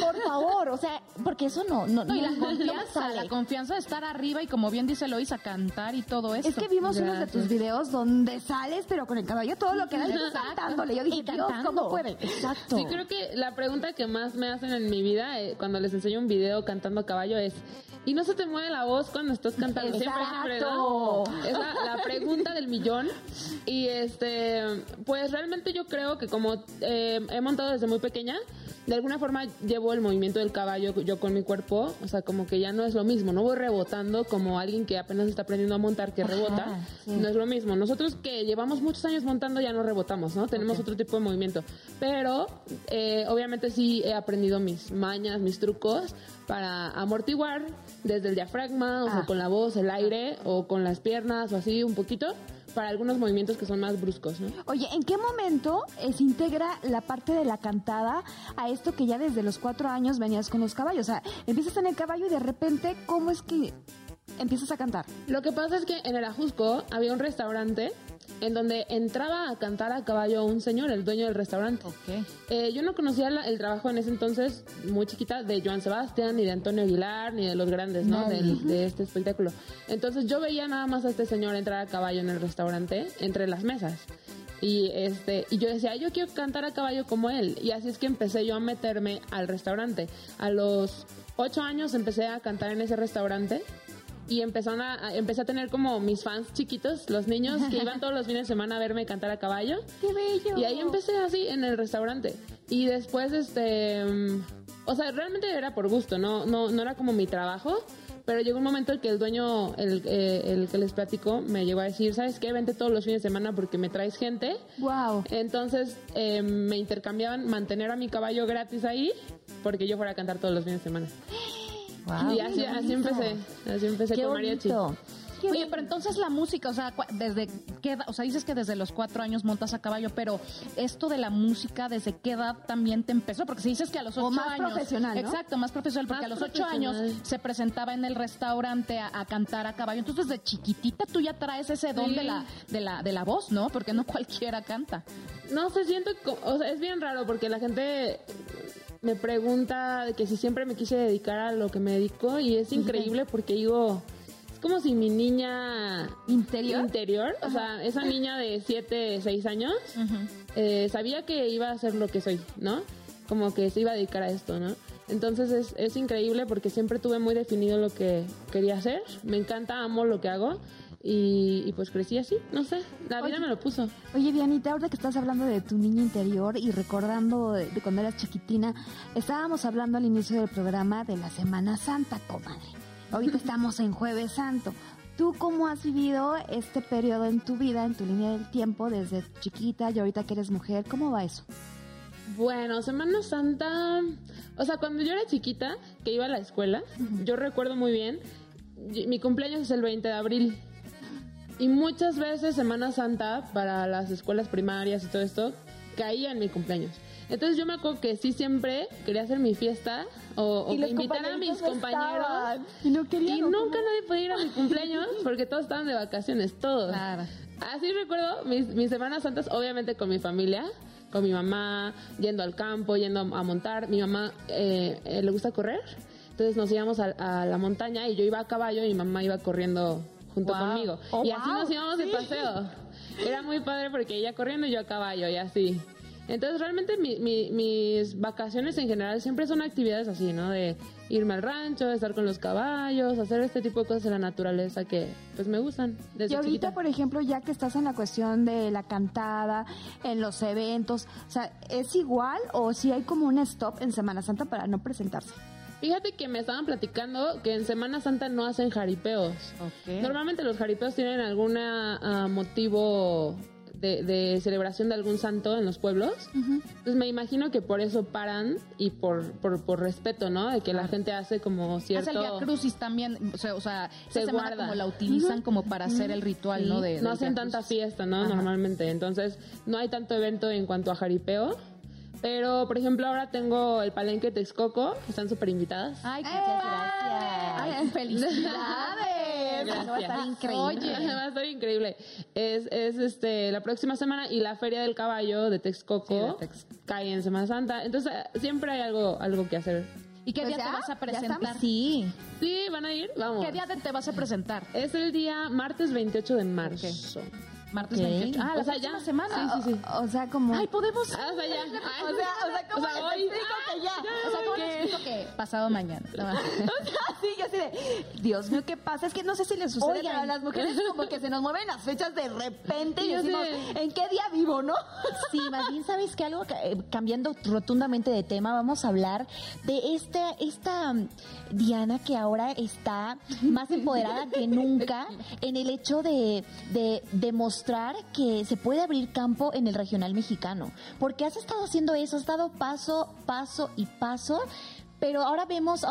Por favor, o sea, porque eso no, no, No, y la no- no confianza, sale. la confianza de estar arriba y como bien dice Lois, a cantar y todo eso. Es que vimos unos de Gracias. tus videos donde sales, pero con el caballo todo lo que da y tú cantándole. Yo dije, Dios, cantando. ¿cómo puede? Exacto. Sí, creo que la pregunta que más me hacen en mi vida eh, cuando les enseño un video cantando a caballo es ¿y no se te mueve la voz cuando estás cantando? Siempre, siempre, ¿no? Es la, la pregunta del millón. Y este, pues realmente yo creo que como eh, he montado desde muy pequeña, de alguna forma llevo el movimiento del caballo yo con mi cuerpo, o sea, como que ya no es lo mismo, no voy rebotando como alguien que apenas está aprendiendo a montar que rebota, sí. no es lo mismo. Nosotros que llevamos muchos años montando ya no rebotamos, ¿no? Tenemos otro tipo de movimiento, pero eh, obviamente sí he aprendido mis mañas, mis trucos para amortiguar desde el diafragma, o sea, Ah. con la voz, el aire, o con las piernas, o así un poquito, para algunos movimientos que son más bruscos, ¿no? Oye, ¿en qué momento eh, se integra la parte de la cantada a esto que ya desde los cuatro años venías con los caballos? O sea, empiezas en el caballo y de repente, ¿cómo es que empiezas a cantar? Lo que pasa es que en el Ajusco había un restaurante en donde entraba a cantar a caballo un señor, el dueño del restaurante. Ok. Eh, yo no conocía la- el trabajo en ese entonces, muy chiquita, de Joan Sebastián, ni de Antonio Aguilar, ni de los grandes, ¿no? Del- de este espectáculo. Entonces yo veía nada más a este señor entrar a caballo en el restaurante, entre las mesas. Y este y yo decía, yo quiero cantar a caballo como él. Y así es que empecé yo a meterme al restaurante. A los ocho años empecé a cantar en ese restaurante. Y empezaron a, empecé a tener como mis fans chiquitos, los niños que iban todos los fines de semana a verme cantar a caballo. ¡Qué bello! Y ahí empecé así en el restaurante. Y después, este. mm, O sea, realmente era por gusto, no, no, no era como mi trabajo. Pero llegó un momento en que el dueño, el, eh, el que les platico, me llegó a decir: ¿Sabes qué? Vente todos los fines de semana porque me traes gente. ¡Wow! Entonces eh, me intercambiaban mantener a mi caballo gratis ahí porque yo fuera a cantar todos los fines de semana. Wow, y así, empecé. Así empecé Qué con mariachi. bonito. Oye, pero entonces la música, o sea, desde qué edad, o sea, dices que desde los cuatro años montas a caballo, pero esto de la música, ¿desde qué edad también te empezó? Porque si dices que a los O ocho más años. profesional, ¿no? Exacto, más profesional, porque Más a los ocho años se presentaba en el restaurante a, a cantar a caballo. Entonces, desde chiquitita tú ya traes ese don Sí. de la, de la, de la voz, ¿no? Porque no cualquiera canta. No sé, siento, co- o sea, es bien raro porque la gente me pregunta que si siempre me quise dedicar a lo que me dedico y es increíble porque digo, es como si mi niña ¿Interior? interior, o sea, esa niña de 7, 6 años, eh, sabía que iba a ser lo que soy, ¿no? Como que se iba a dedicar a esto, ¿no? Entonces es, es increíble porque siempre tuve muy definido lo que quería hacer. Me encanta, amo lo que hago. Y, y pues crecí así, no sé, la vida Oye. me lo puso. Oye, Dianita, ahora que estás hablando de tu niña interior y recordando de, de cuando eras chiquitina, estábamos hablando al inicio del programa de la Semana Santa, comadre. Ahorita estamos en Jueves Santo. ¿Tú cómo has vivido este periodo en tu vida, en tu línea del tiempo, desde chiquita y ahorita que eres mujer? ¿Cómo va eso? Bueno, Semana Santa, o sea, cuando yo era chiquita, que iba a la escuela, yo recuerdo muy bien, mi cumpleaños es el 20 de abril. Y muchas veces Semana Santa para las escuelas primarias y todo esto caía en mi cumpleaños. Entonces yo me acuerdo que sí siempre quería hacer mi fiesta o, o que a mis compañeros. Y no querían. Y nunca nadie podía ir a mi cumpleaños porque todos estaban de vacaciones, todos. Claro. Así recuerdo mis, mis Semanas Santas, obviamente con mi familia, con mi mamá, yendo al campo, yendo a, a montar. Mi mamá eh, eh, le gusta correr, entonces nos íbamos a, a la montaña y yo iba a caballo y mi mamá iba corriendo junto Wow. conmigo. Oh, y así wow. nos íbamos de paseo. Era muy padre porque ella corriendo y yo a caballo y así. Entonces realmente mi- mi- mis vacaciones en general siempre son actividades así, ¿no? De irme al rancho, estar con los caballos, hacer este tipo de cosas en la naturaleza que pues me gustan desde Y ahorita, chiquita. por ejemplo, ya que estás en la cuestión de la cantada, en los eventos, o sea, ¿es igual o si hay como un stop en Semana Santa para no presentarse? Fíjate que me estaban platicando que en Semana Santa no hacen jaripeos. Ok. Normalmente los jaripeos tienen algún motivo de, de celebración de algún santo en los pueblos. Entonces me imagino que por eso paran y por, por, por respeto, ¿no? De que la gente hace como cierto... Hace el Via Crucis también, o sea, o sea Se esa semana guarda. como la utilizan como para hacer el ritual, Sí, ¿no? De, no hacen tanta fiesta, ¿no? Ajá. Normalmente. Entonces, no hay tanto evento en cuanto a jaripeo. Pero, por ejemplo, ahora tengo el palenque Texcoco, que están súper invitadas. Ay, qué Muchas gracias. Ay, felicidades. Gracias. Va a estar increíble. Oye, Va a estar increíble. Es, es este la próxima semana y la Feria del Caballo de Texcoco Sí, de Tex- cae en Semana Santa. Entonces, siempre hay algo, algo que hacer. ¿y qué Pues día ya, te vas a presentar? Sí. Sí, van a ir, vamos. ¿Qué día te, te vas a presentar? Es el día martes 28 de marzo. Martes Ok. 28. Ah, la O sea, próxima ya. semana. Sí, sí, sí. O, o sea, como... Ay, podemos. Ah, o sea, ya. Ay, o sea, o sea, ¿cómo o sea, les hoy. explico que ya? O sea, ¿cómo le explico que pasado mañana? No. sí, yo así de, Dios mío, ¿qué pasa? Es que no sé si les sucede, Oigan. a las mujeres como que se nos mueven las fechas de repente y Yo decimos, sé. ¿en qué día vivo, no? Sí, más bien, ¿sabes que Algo, que, eh, cambiando rotundamente de tema, vamos a hablar de esta, esta Diana que ahora está más empoderada que nunca en el hecho de, de demostrar que se puede abrir campo en el regional mexicano. Porque has estado haciendo eso, has dado paso, paso y paso, pero ahora vemos...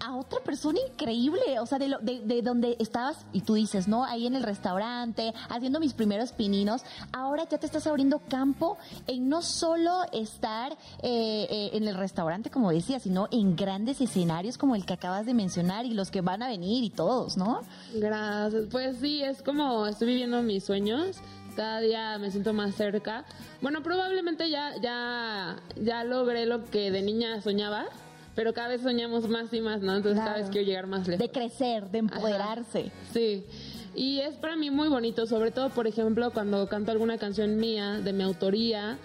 a otra persona increíble, o sea, de, lo- de, de donde estabas, y tú dices, ¿no? Ahí en el restaurante, haciendo mis primeros pininos, ahora ya te estás abriendo campo en no solo estar eh, eh, en el restaurante, como decía, sino en grandes escenarios como el que acabas de mencionar y los que van a venir y todos, ¿no? Gracias. Pues sí, es como estoy viviendo mis sueños. Cada día me siento más cerca. Bueno, probablemente ya, ya, ya logré lo que de niña soñaba, pero cada vez soñamos más y más, ¿no? Entonces cada vez quiero llegar más lejos. De crecer, de empoderarse. Sí. Y es para mí muy bonito, sobre todo, por ejemplo, cuando canto alguna canción mía, de mi autoría,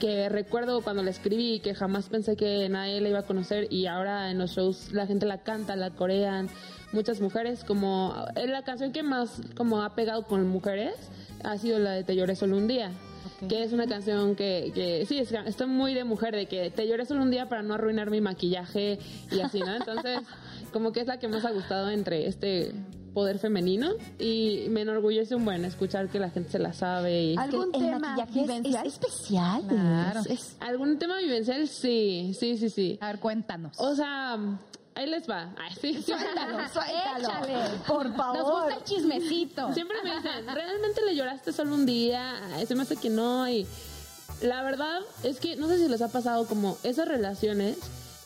que recuerdo cuando la escribí, que jamás pensé que nadie la iba a conocer y ahora en los shows la gente la canta, la corean, muchas mujeres, como es la canción que más como ha pegado con mujeres, ha sido la de Te lloré solo un día. Que es una canción que, que sí, es, está muy de mujer, de que te lloré solo un día para no arruinar mi maquillaje y así, ¿no? Entonces, como que es la que más ha gustado entre este poder femenino y me enorgullece un buen escuchar que la gente se la sabe y ¿Algún el tema maquillaje es- vivencial? es, especial. Claro. es- es- algún tema vivencial sí sí sí sí A ver, cuéntanos. o sea ahí les va Ay, sí, siempre, Suéltalo, suéltalo. Échale. Por Nos favor. gusta el chismecito. siempre me dicen realmente le lloraste solo un día se me hace que no y la verdad es que no sé si les ha pasado como esas relaciones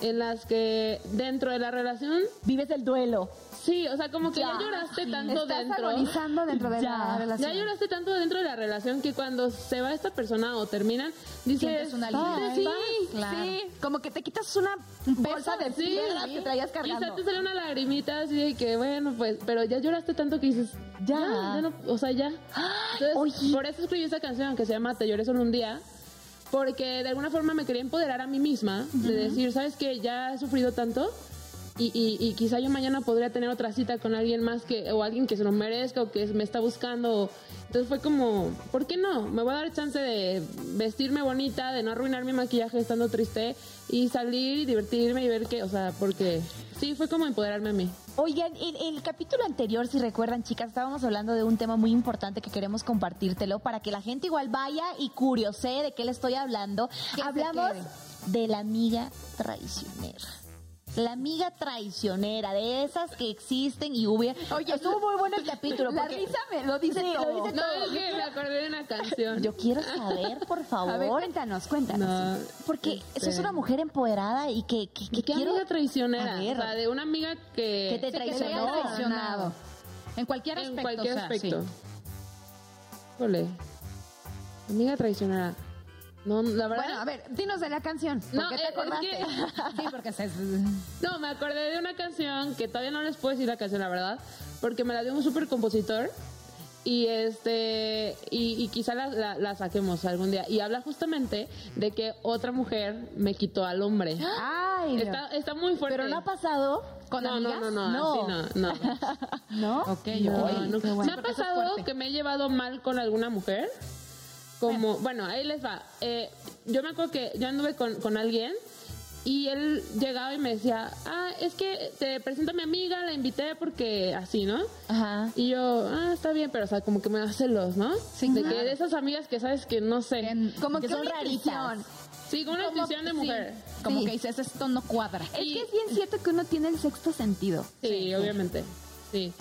en las que dentro de la relación, Vives el duelo. sí, o sea, como que ya, lloraste tanto Estás dentro. agonizando dentro de la Ya. relación. Ya lloraste tanto dentro de la relación que cuando se va esta persona o terminan, dices, Sientes un alivio. "Ay, sí, Claro. Sí, como que te quitas una bolsa de Sí, piedras que traías Quizá cargando. te sale una lagrimita así de que, bueno, pues, pero ya lloraste tanto que dices, ya, ya no, o sea, ya. Entonces, por eso escribí esa canción que se llama Te lloré solo un día, porque de alguna forma me quería empoderar a mí misma, de decir, ¿sabes qué? Ya he sufrido tanto. Y, y, y quizá yo mañana podría tener otra cita con alguien más que, o alguien que se lo merezca o que me está buscando. Entonces fue como, ¿por qué no? Me voy a dar chance de vestirme bonita, de no arruinar mi maquillaje estando triste y salir y divertirme y ver que, o sea, porque sí, fue como empoderarme a mí. Oigan, en el capítulo anterior, si recuerdan, chicas, estábamos hablando de un tema muy importante que queremos compartírtelo para que la gente igual vaya y curiosee de qué le estoy hablando. Hablamos de la amiga traicionera. La amiga traicionera, de esas que existen y hubiera... Oye, estuvo muy bueno el capítulo. La porque- risa me lo dice Sí, lo todo. dice No, todo. es que me acordé de una canción. Yo quiero saber, por favor. A ver, cuéntanos, cuéntanos. No, Porque este, eso es una mujer empoderada y que, que, que ¿Qué quiero... amiga traicionera? O sea, de una amiga que... Que te Sí, que te traicionó. traicionado. En cualquier en aspecto. cualquier o sea, aspecto. sí. Amiga traicionera. No, la verdad... Bueno, a ver, dinos de la canción. ¿Por No, qué es- te es acordaste? que- Sí, porque se... No, me acordé de una canción que todavía no les puedo decir la canción, la verdad, porque me la dio un super compositor y este y, y quizá la, la- la saquemos algún día y habla justamente de que otra mujer me quitó al hombre. Ay. Está, está muy fuerte. Pero no ha pasado... ¿Con no, amigas? no, no, No. así no, no. ¿No? Ok, No, ok. no. Bueno. Me ha pasado que me he llevado mal con alguna mujer. Como, bueno, ahí les va. Eh, yo me acuerdo que yo anduve con, con alguien y él llegaba y me decía, ah, es que te presento a mi amiga, la invité porque así, ¿no? Ajá. Y yo, ah, está bien, pero o sea, como que me da celos, ¿no? Sí, de claro. que de esas amigas que sabes que no sé. En- Como que que, son raritas. sí, como una como- intuición de sí, mujer. como Sí. que dices, esto no cuadra. Es que es bien cierto que uno tiene el sexto sentido. Sí, obviamente. Sí.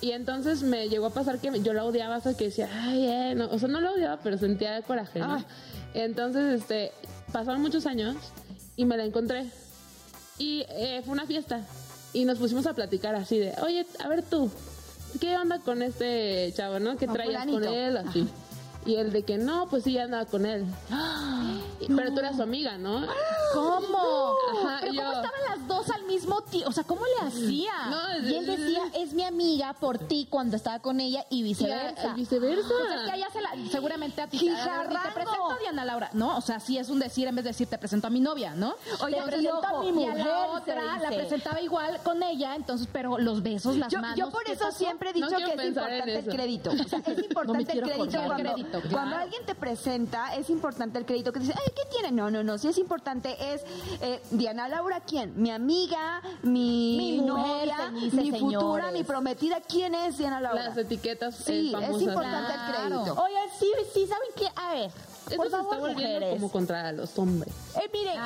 Y entonces me llegó a pasar que yo la odiaba hasta que decía, ay, eh, no. o sea, no la odiaba, pero sentía coraje, ¿no? Ay. Entonces, este, pasaron muchos años y me la encontré. Y eh, fue una fiesta. Y nos pusimos a platicar así de, oye, a ver tú, ¿qué onda con este chavo, no? ¿Qué Con traías con él? Así. Y el de que no, pues sí, andaba con él. Pero tú eras su amiga, ¿no? ¿Cómo? Ajá, Pero ¿cómo estaban las dos al mismo tiempo? O sea, ¿cómo le hacía? No, es- y él decía, es mi amiga por ti cuando estaba con ella y Y viceversa. viceversa. Pues es que allá se la, seguramente a ti te, te presento a Diana Laura, ¿no? O sea, sí es un decir en vez de decir te presento a mi novia, ¿no? Oye, Te presento a mi y a mujer, la se otra la presentaba igual con ella, entonces, pero los besos, las Yo, manos. yo por ¿qué eso siempre he dicho que es importante el crédito. O sea, es importante el crédito. Cuando, Crédito, claro. cuando alguien te presenta, es importante el crédito. Que dice, ay, ¿qué tiene? No, no, no. Si es importante es eh, Diana Laura, ¿quién? Mi amiga, mi, Mi mujer, novia, mi futura, señores. mi prometida. ¿Quién es Diana Laura? Las etiquetas Sí, eh, famosas. es importante el Claro. crédito. Oigan, sí, sí, ¿saben qué? A ver, Eso por se favor, está volviendo mujeres. como contra los hombres. Eh, miren,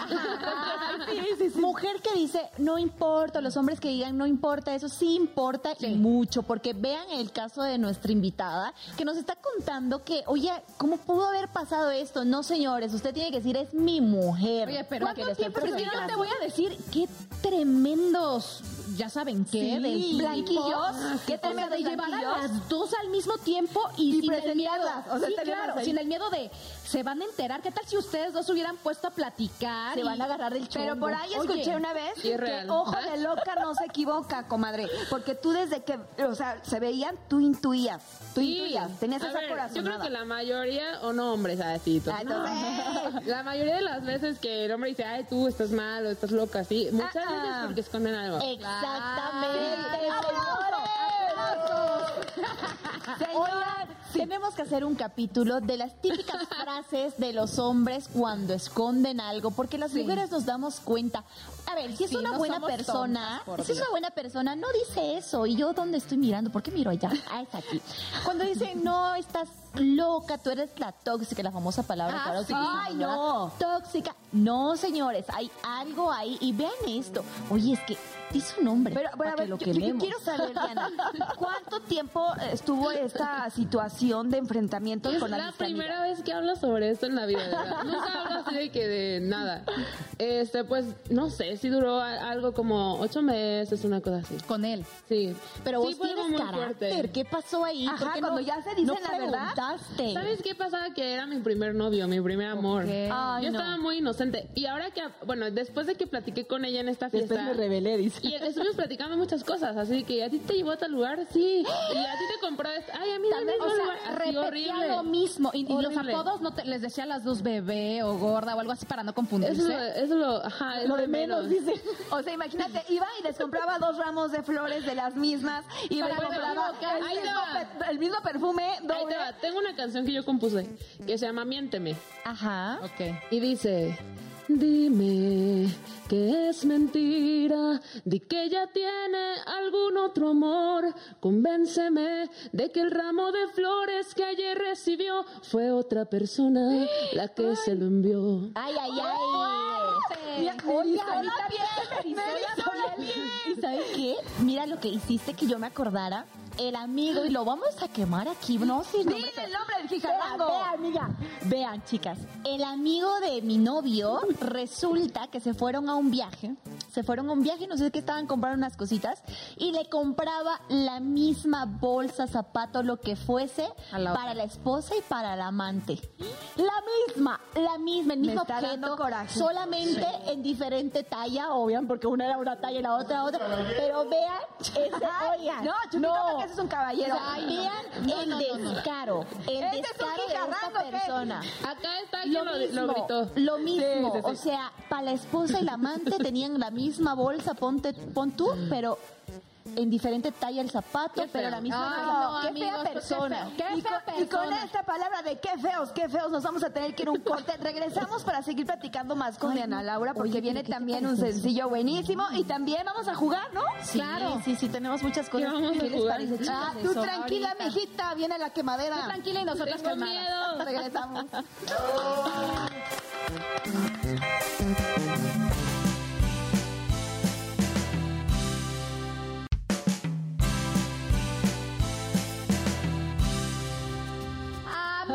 mujer que dice no importa, los hombres que digan no importa, eso sí importa y mucho, porque vean el caso de nuestra invitada que nos está contando que, oye, ¿cómo pudo haber pasado esto? No, señores, usted tiene que decir es mi mujer. Oye, pero que ¿cuánto tiempo? Porque yo presentando. te voy a decir qué tremendos, ya saben qué, Sí, del blanquillos. qué ¿Qué tremendo de llevar a las dos al mismo tiempo y, Y sin el miedo. presentarlas, o sea, sí, claro, sin el miedo de se van a enterar. ¿Qué tal si ustedes dos se hubieran puesto a platicar? Se y- van a agarrar del chongo. Pero por ahí Oye, escuché una vez es que ojo Ah. de loca no se equivoca, comadre. Porque tú desde que, o sea, se veían, tú intuías. Tú Sí. intuías. Tenías A esa ver, corazonada. Yo creo que la mayoría, o no hombres, así. Entonces, La mayoría de las veces que el hombre dice, ay, tú estás mal o estás loca, así, muchas Ah, veces ah. porque esconden algo. Exactamente, señores. Oigan, tenemos que hacer un capítulo de las típicas frases de los hombres cuando esconden algo, porque las mujeres nos damos cuenta. A ver, si es Sí, una no buena persona, tontas, si es una buena persona, no dice eso. ¿Y yo dónde estoy mirando? ¿Por qué miro allá? Ah, es aquí. Cuando dice, no, estás loca, tú eres la tóxica, la famosa palabra Ah, que ahora Ay, no. Tóxica. No, señores, hay algo ahí. Y vean esto. Oye, es que dice un nombre. Pero, bueno, a para ver, que yo, lo yo quememos. quiero saber, Diana, ¿cuánto tiempo estuvo esta situación de enfrentamientos Es con la Alicia primera vez que hablo sobre esto en la vida, de verdad. Nunca hablo así de que de nada. Este, pues, no sé, sí duró algo como ocho meses, una cosa así. Con él. Sí. Pero Sí, vos tienes muy carácter. fuerte. ¿Qué pasó ahí? Ajá, ¿Por qué cuando no- ya se dicen no la verdad. ¿Sabes qué pasaba? Que era mi primer novio, mi primer amor. Ay, Yo no. estaba muy inocente. Y ahora que, bueno, después de que platiqué con ella en esta fiesta. Después me rebelé, dice. Y estuvimos platicando muchas cosas, así que a ti te llevó a tal lugar, sí. Y a ti te compró esto. Ay, a mí También, o sea, repetía horrible. lo mismo. Y, y los apodos no te- les decía a las dos bebé o gorda o algo así para no confundirse. Eso, eso lo, ajá, es Lo de menos, dice. O sea, imagínate, iba y les compraba dos ramos de flores de las mismas y no compraba el Ahí mismo, va. pe- el mismo perfume Ahí doble. te va. Tengo una canción que yo compuse que se llama Miénteme. Ajá. Ok. Y dice, dime que es mentira, de que ella tiene algún otro amor, convénceme de que el ramo de flores que ayer recibió fue otra persona la que se lo envió. Ay, ay, ay. Oye, ahorita. ¿Y sabes qué? Mira lo que hiciste que yo me acordara. El amigo, y lo vamos a quemar aquí, ¿no? Sí, no, Dile el nombre del Vean, jijarango. vean, amiga. Vean, chicas. El amigo de mi novio resulta que se fueron a un viaje. Se fueron a un viaje, no sé qué estaban comprando unas cositas. Y le compraba la misma bolsa, zapato, lo que fuese, la para la esposa y para la amante. La misma, la misma, el mismo objeto. coraje. Solamente en diferente talla, obviamente, porque una era una talla y la otra otra. Pero vean, ese, oigan. No, Chupito, porque ese es un caballero. Ay, vean el descaro, el Este es un descaro de jijarrango, esta ¿qué? persona. Acá está lo, mismo, lo gritó. lo mismo. Sí, sí, sí. O sea, para la esposa y la amante tenían la misma bolsa, ponte, pon tú, pero en diferente talla el zapato, Qué pero la misma Ay, persona. no, qué amigos, fea qué persona. feo. Qué Y fea con, y con persona. esta palabra de qué feos, qué feos, nos vamos a tener que ir a un corte. Regresamos para seguir platicando más con Diana Laura, porque Oye, viene pero ¿qué te también un sencillo buenísimo y también vamos a jugar, ¿no? Sí, sí, sí, tenemos muchas cosas. ¿Qué vamos a ¿Qué les jugar? parece, chicas, Ah, tú tranquila, ahorita. mijita, viene la quemadera. Tú tranquila y nosotros calmadas. miedo. Regresamos.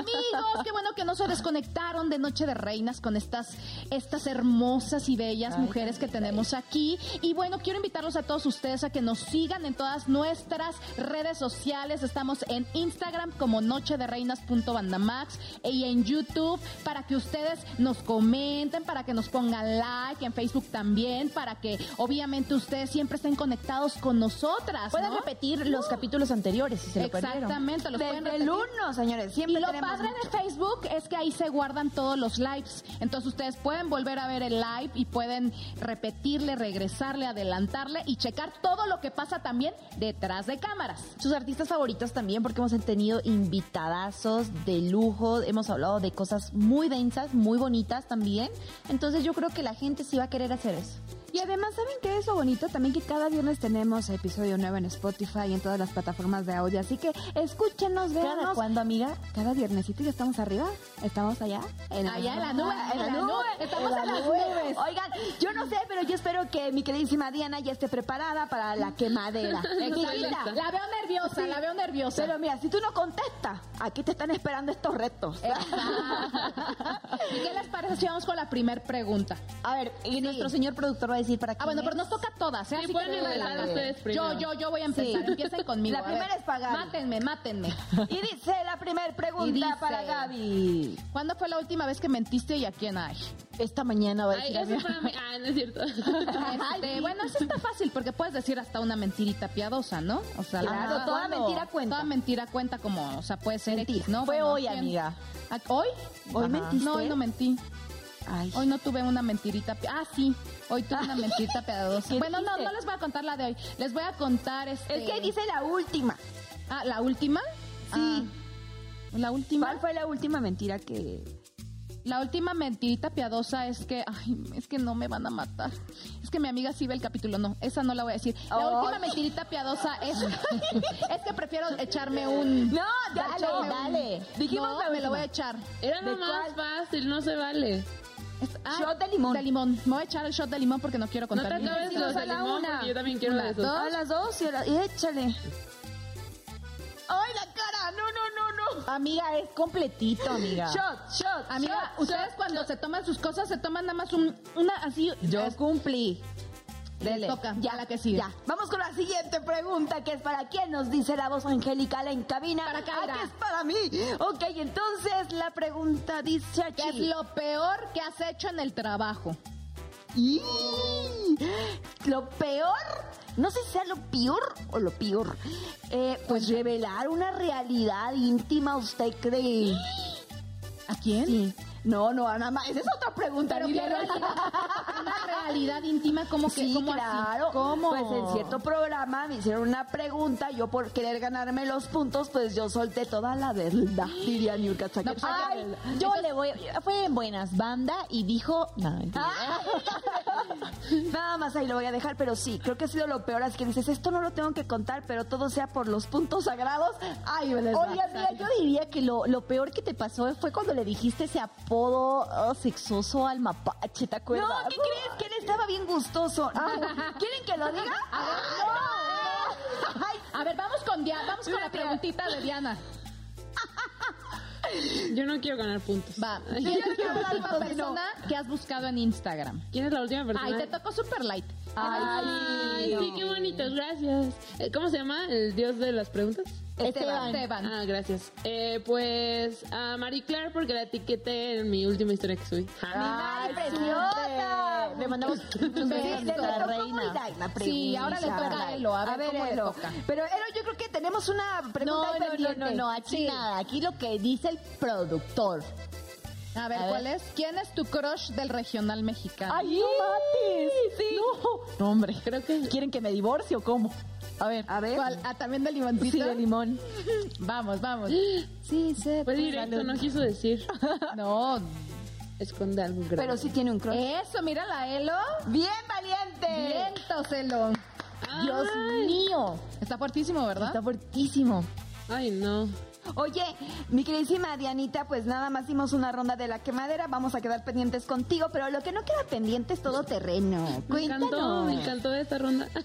Amigos, qué bueno que no se desconectaron de Noche de Reinas con estas, estas hermosas y bellas mujeres que tenemos aquí. Y bueno, quiero invitarlos a todos ustedes a que nos sigan en todas nuestras redes sociales. Estamos en Instagram como Noche de Reinas.bandamax y en YouTube para que ustedes nos comenten, para que nos pongan like, en Facebook también, para que obviamente ustedes siempre estén conectados con nosotras. Pueden ¿no? repetir los capítulos anteriores si se lo perdieron. Exactamente, los pueden Desde el repetir. uno, señores, Y siempre lo tenemos padre de Facebook es que ahí se guardan todos los lives. Entonces ustedes pueden volver a ver el live y pueden repetirle, regresarle, adelantarle y checar todo lo que pasa también detrás de cámaras. Sus artistas favoritos también, porque hemos tenido invitadazos de lujo, hemos hablado de cosas muy densas, muy bonitas también. Entonces yo creo que la gente sí va a querer hacer eso. Y además, ¿saben qué es lo bonito? También que cada viernes tenemos episodio nuevo en Spotify y en todas las plataformas de audio. Así que escúchenos, ¿Cada véanos. cuándo, amiga? Cada viernesito ya estamos arriba. Estamos allá. En Allá en la nube, En la nube. Estamos en las nubes. Oigan, yo no sé, pero yo espero que mi queridísima Diana ya esté preparada para la quemadera. La veo nerviosa, Sí. la veo nerviosa. Pero mira, si tú no contestas, aquí te están esperando estos retos. ¿Y qué les parece si vamos con la primer pregunta? A ver, y nuestro señor productor va a decir para Ah, quién bueno, es. pero nos toca a todas, ¿eh? Sí, Así pueden que ustedes primero. Yo, yo, yo voy a empezar. Empiecen conmigo. La a ver. primera es para Gaby. Mátenme, mátenme. Y dice la primera pregunta dice- para Gaby. ¿Cuándo fue la última vez que mentiste y a quién hay? Esta mañana va a Ay, decir eso para mí. Ah, no es cierto. Este, bueno, eso está fácil porque puedes decir hasta una mentirita piadosa, ¿no? O sea, la Claro, verdad, toda mentira cuenta. Toda mentira cuenta como, o sea, puede ser X, ¿no? Fue Bueno, hoy, ¿quién? amiga. ¿A- ¿Hoy? Hoy mentiste. No, hoy no mentí. Ay. Hoy no tuve una mentirita. Ah, sí. Hoy tuve una mentirita piadosa. ¿Qué Bueno, no, no les voy a contar la de hoy. Les voy a contar este. Es que dice la última. Ah, ¿la última? Sí. Ah, la última. ¿Cuál fue la última mentira que La última mentirita piadosa es que, ay, es que no me van a matar. Es que mi amiga sí ve el capítulo, no, esa no la voy a decir. La última mentirita piadosa es, es que prefiero echarme un... No, dale, un- dale. Dijimos no, la me lo voy a echar. Era ¿De lo más cuál? fácil, no se vale. Ah, Shot de limón. De limón. Me voy a echar el shot de limón porque no quiero No te contar. acabes los de limón porque yo también quiero esos. dos. A las dos y, a la- y échale. ¡Ay, la cara! No, no, no, no. Amiga, es completito, amiga. Shot, shot. Amiga, shot, ustedes shot, cuando shot. se toman sus cosas se toman nada más un, una así. Yo es- cumplí. Dele. toca. Ya la que sigue. Ya, vamos con la siguiente pregunta, que es para quién nos dice la voz angelical en cabina. Para Kaira. Ah, que es para mí. Ok, entonces la pregunta dice aquí. ¿Qué es lo peor que has hecho en el trabajo? Y lo peor, no sé si sea lo peor o lo peor, eh, pues revelar una realidad íntima, ¿usted cree? ¿A quién? Sí. No, no, nada más. Esa es otra pregunta. Pero. ¿qué realidad? Una realidad íntima como que Sí, ¿cómo así? claro. ¿Cómo? Pues en cierto programa me hicieron una pregunta, yo por querer ganarme los puntos, pues yo solté toda la verdad, diría Niurka No, pues, Ay, yo le voy. Fue en buenas banda y dijo. No. Nada más ahí lo voy a dejar, pero sí, creo que ha sido lo peor, así que dices, esto no lo tengo que contar, pero todo sea por los puntos sagrados. Ay. Oye, amiga, yo diría que lo, lo peor que te pasó fue cuando le dijiste ese apodo oh, sexoso al mapache, ¿te acuerdas? No, ¿qué crees? Que él estaba bien gustoso. ¿Quieren que lo diga? Ay, a ver, vamos con Diana, vamos con la preguntita de Diana. Yo no quiero ganar puntos. Va. ¿Quién es la última persona que has buscado en Instagram? ¿Quién es la última persona? Ay, te tocó super light. Ay, sí, qué bonito, gracias. Eh, ¿Cómo se llama el dios de las preguntas? Esteban. Esteban. Ah, gracias. Eh, pues a Marie Claire porque la etiqueté en mi última historia que subí. ¡Ay, preciosa! Le mandamos besos le a la reina. Sí, ahora le toca a Elo, a ver cómo le Elo. toca. Pero Elo, yo creo que tenemos una pregunta No, ahí no, no, pendiente. no, no, aquí Sí. nada. Aquí lo que dice el productor. A ver, A ver. ¿cuál es? ¿Quién es tu crush del regional mexicano? ¡Ay, no mates! Sí. No. no, hombre. Creo que ¿Quieren que me divorcie o cómo? A ver. A ver. ¿Cuál? Ah, también de limoncito. Sí, de limón. Vamos, vamos. Sí, se fue directo, no quiso decir. No. Esconde algo grande. Pero sí tiene un crush. Eso, mira la Elo. ¡Bien valiente! Vientos, Elo. Dios mío. Está fuertísimo, ¿verdad? Está fuertísimo. Ay, no. Oye, mi queridísima Dianita, pues nada más dimos una ronda de la quemadera, vamos a quedar pendientes contigo, pero lo que no queda pendiente es todo terreno. Me encantó, me encantó esta ronda.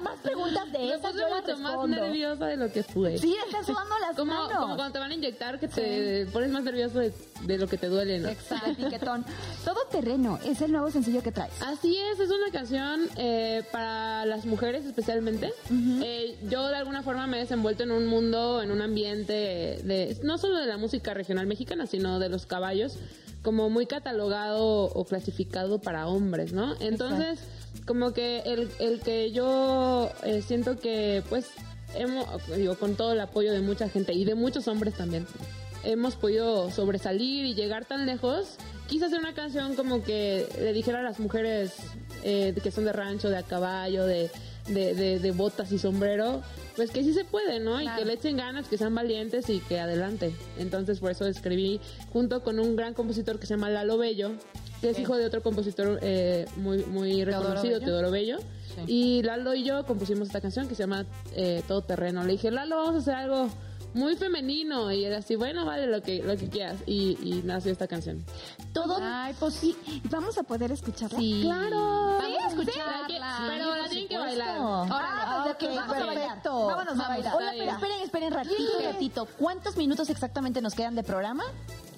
Más preguntas de Me esas puse yo las mucho más nerviosa de lo que fue. Sí, le están sudando las Como, manos. como cuando te van a inyectar que te pones más nervioso de, de lo que te duele, ¿no? Exacto. Piquetón. Todo terreno es el nuevo sencillo que traes. Así es, es una canción eh, para las mujeres especialmente. Eh, yo de alguna forma me he desenvuelto en un mundo, en un ambiente de, no solo de la música regional mexicana, sino de los caballos, como muy catalogado o clasificado para hombres, ¿no? Entonces, como que el, el que yo eh, siento que pues hemos, digo, con todo el apoyo de mucha gente y de muchos hombres también, hemos podido sobresalir y llegar tan lejos. Quise hacer una canción como que le dijera a las mujeres eh, que son de rancho, de a caballo, de, de, de- de botas y sombrero, pues que sí se puede, ¿no? Y que le echen ganas, que sean valientes y que adelante. Entonces por eso escribí junto con un gran compositor que se llama Lalo Bello, que es hijo de otro compositor eh, muy, muy reconocido, Bello. Teodoro Bello. Y Lalo y yo compusimos esta canción que se llama eh, Todo Terreno. Le dije, Lalo, vamos a hacer algo muy femenino. Y era así, bueno, vale, lo que, lo que quieras. Y, y nació esta canción. Todo. Ay, pues sí. ¿Vamos a poder escucharla? Sí. Claro. Vamos a escucharla. Sí, pero la tienen que bailar. Órale, Ah, ok, ok, vamos a. Vámonos a bailar. Está pero esperen, esperen, ratito, ratito. ¿Cuántos minutos exactamente nos quedan de programa?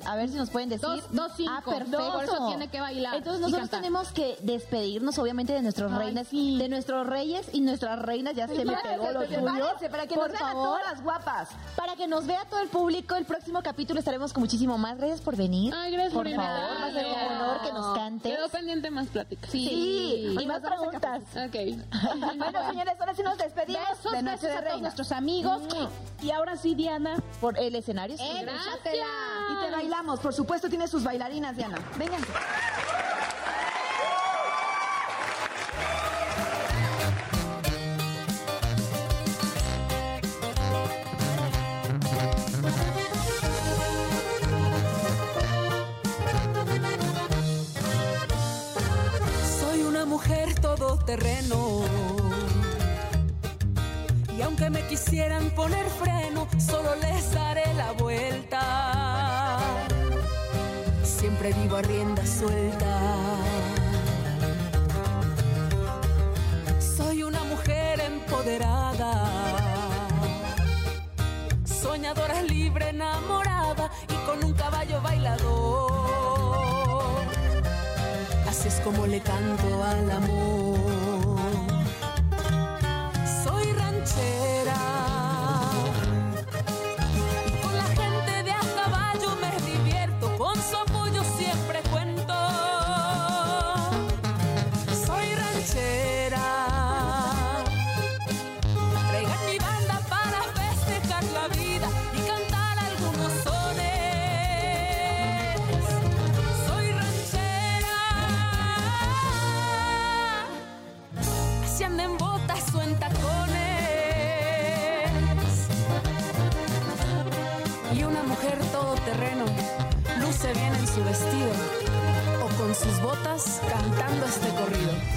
A ver si nos pueden decir. Dos- dos cinco. Ah, perfecto. Por eso tiene que bailar Entonces nosotros tenemos que despedirnos, obviamente, de nuestros Ay, reinas, sí. de nuestros reyes y nuestras reinas. Ya se me pegó lo tuyo. para que Por nos vean a favor, todas las guapas. para que nos vea todo el público, el próximo capítulo estaremos con muchísimo más. Gracias por venir. Ay, gracias por por favor, va a ser un invitarme. honor que nos cantes. Quedó pendiente más plática. Sí, y más preguntas. Ok. Bueno, señores, ahora sí nos despedimos Besos, de besos de a todos nuestros amigos. Y ahora sí, Diana, por el escenario. Eh, Gracias. Y te bailamos, por supuesto, tiene sus bailarinas, Diana. Vengan. Soy una mujer todoterreno. Y aunque me quisieran poner freno, Siempre vivo a rienda suelta. Soy una mujer empoderada, soñadora libre, enamorada y con un caballo bailador. Así es como le canto al amor. Vestido o con sus botas cantando este corrido.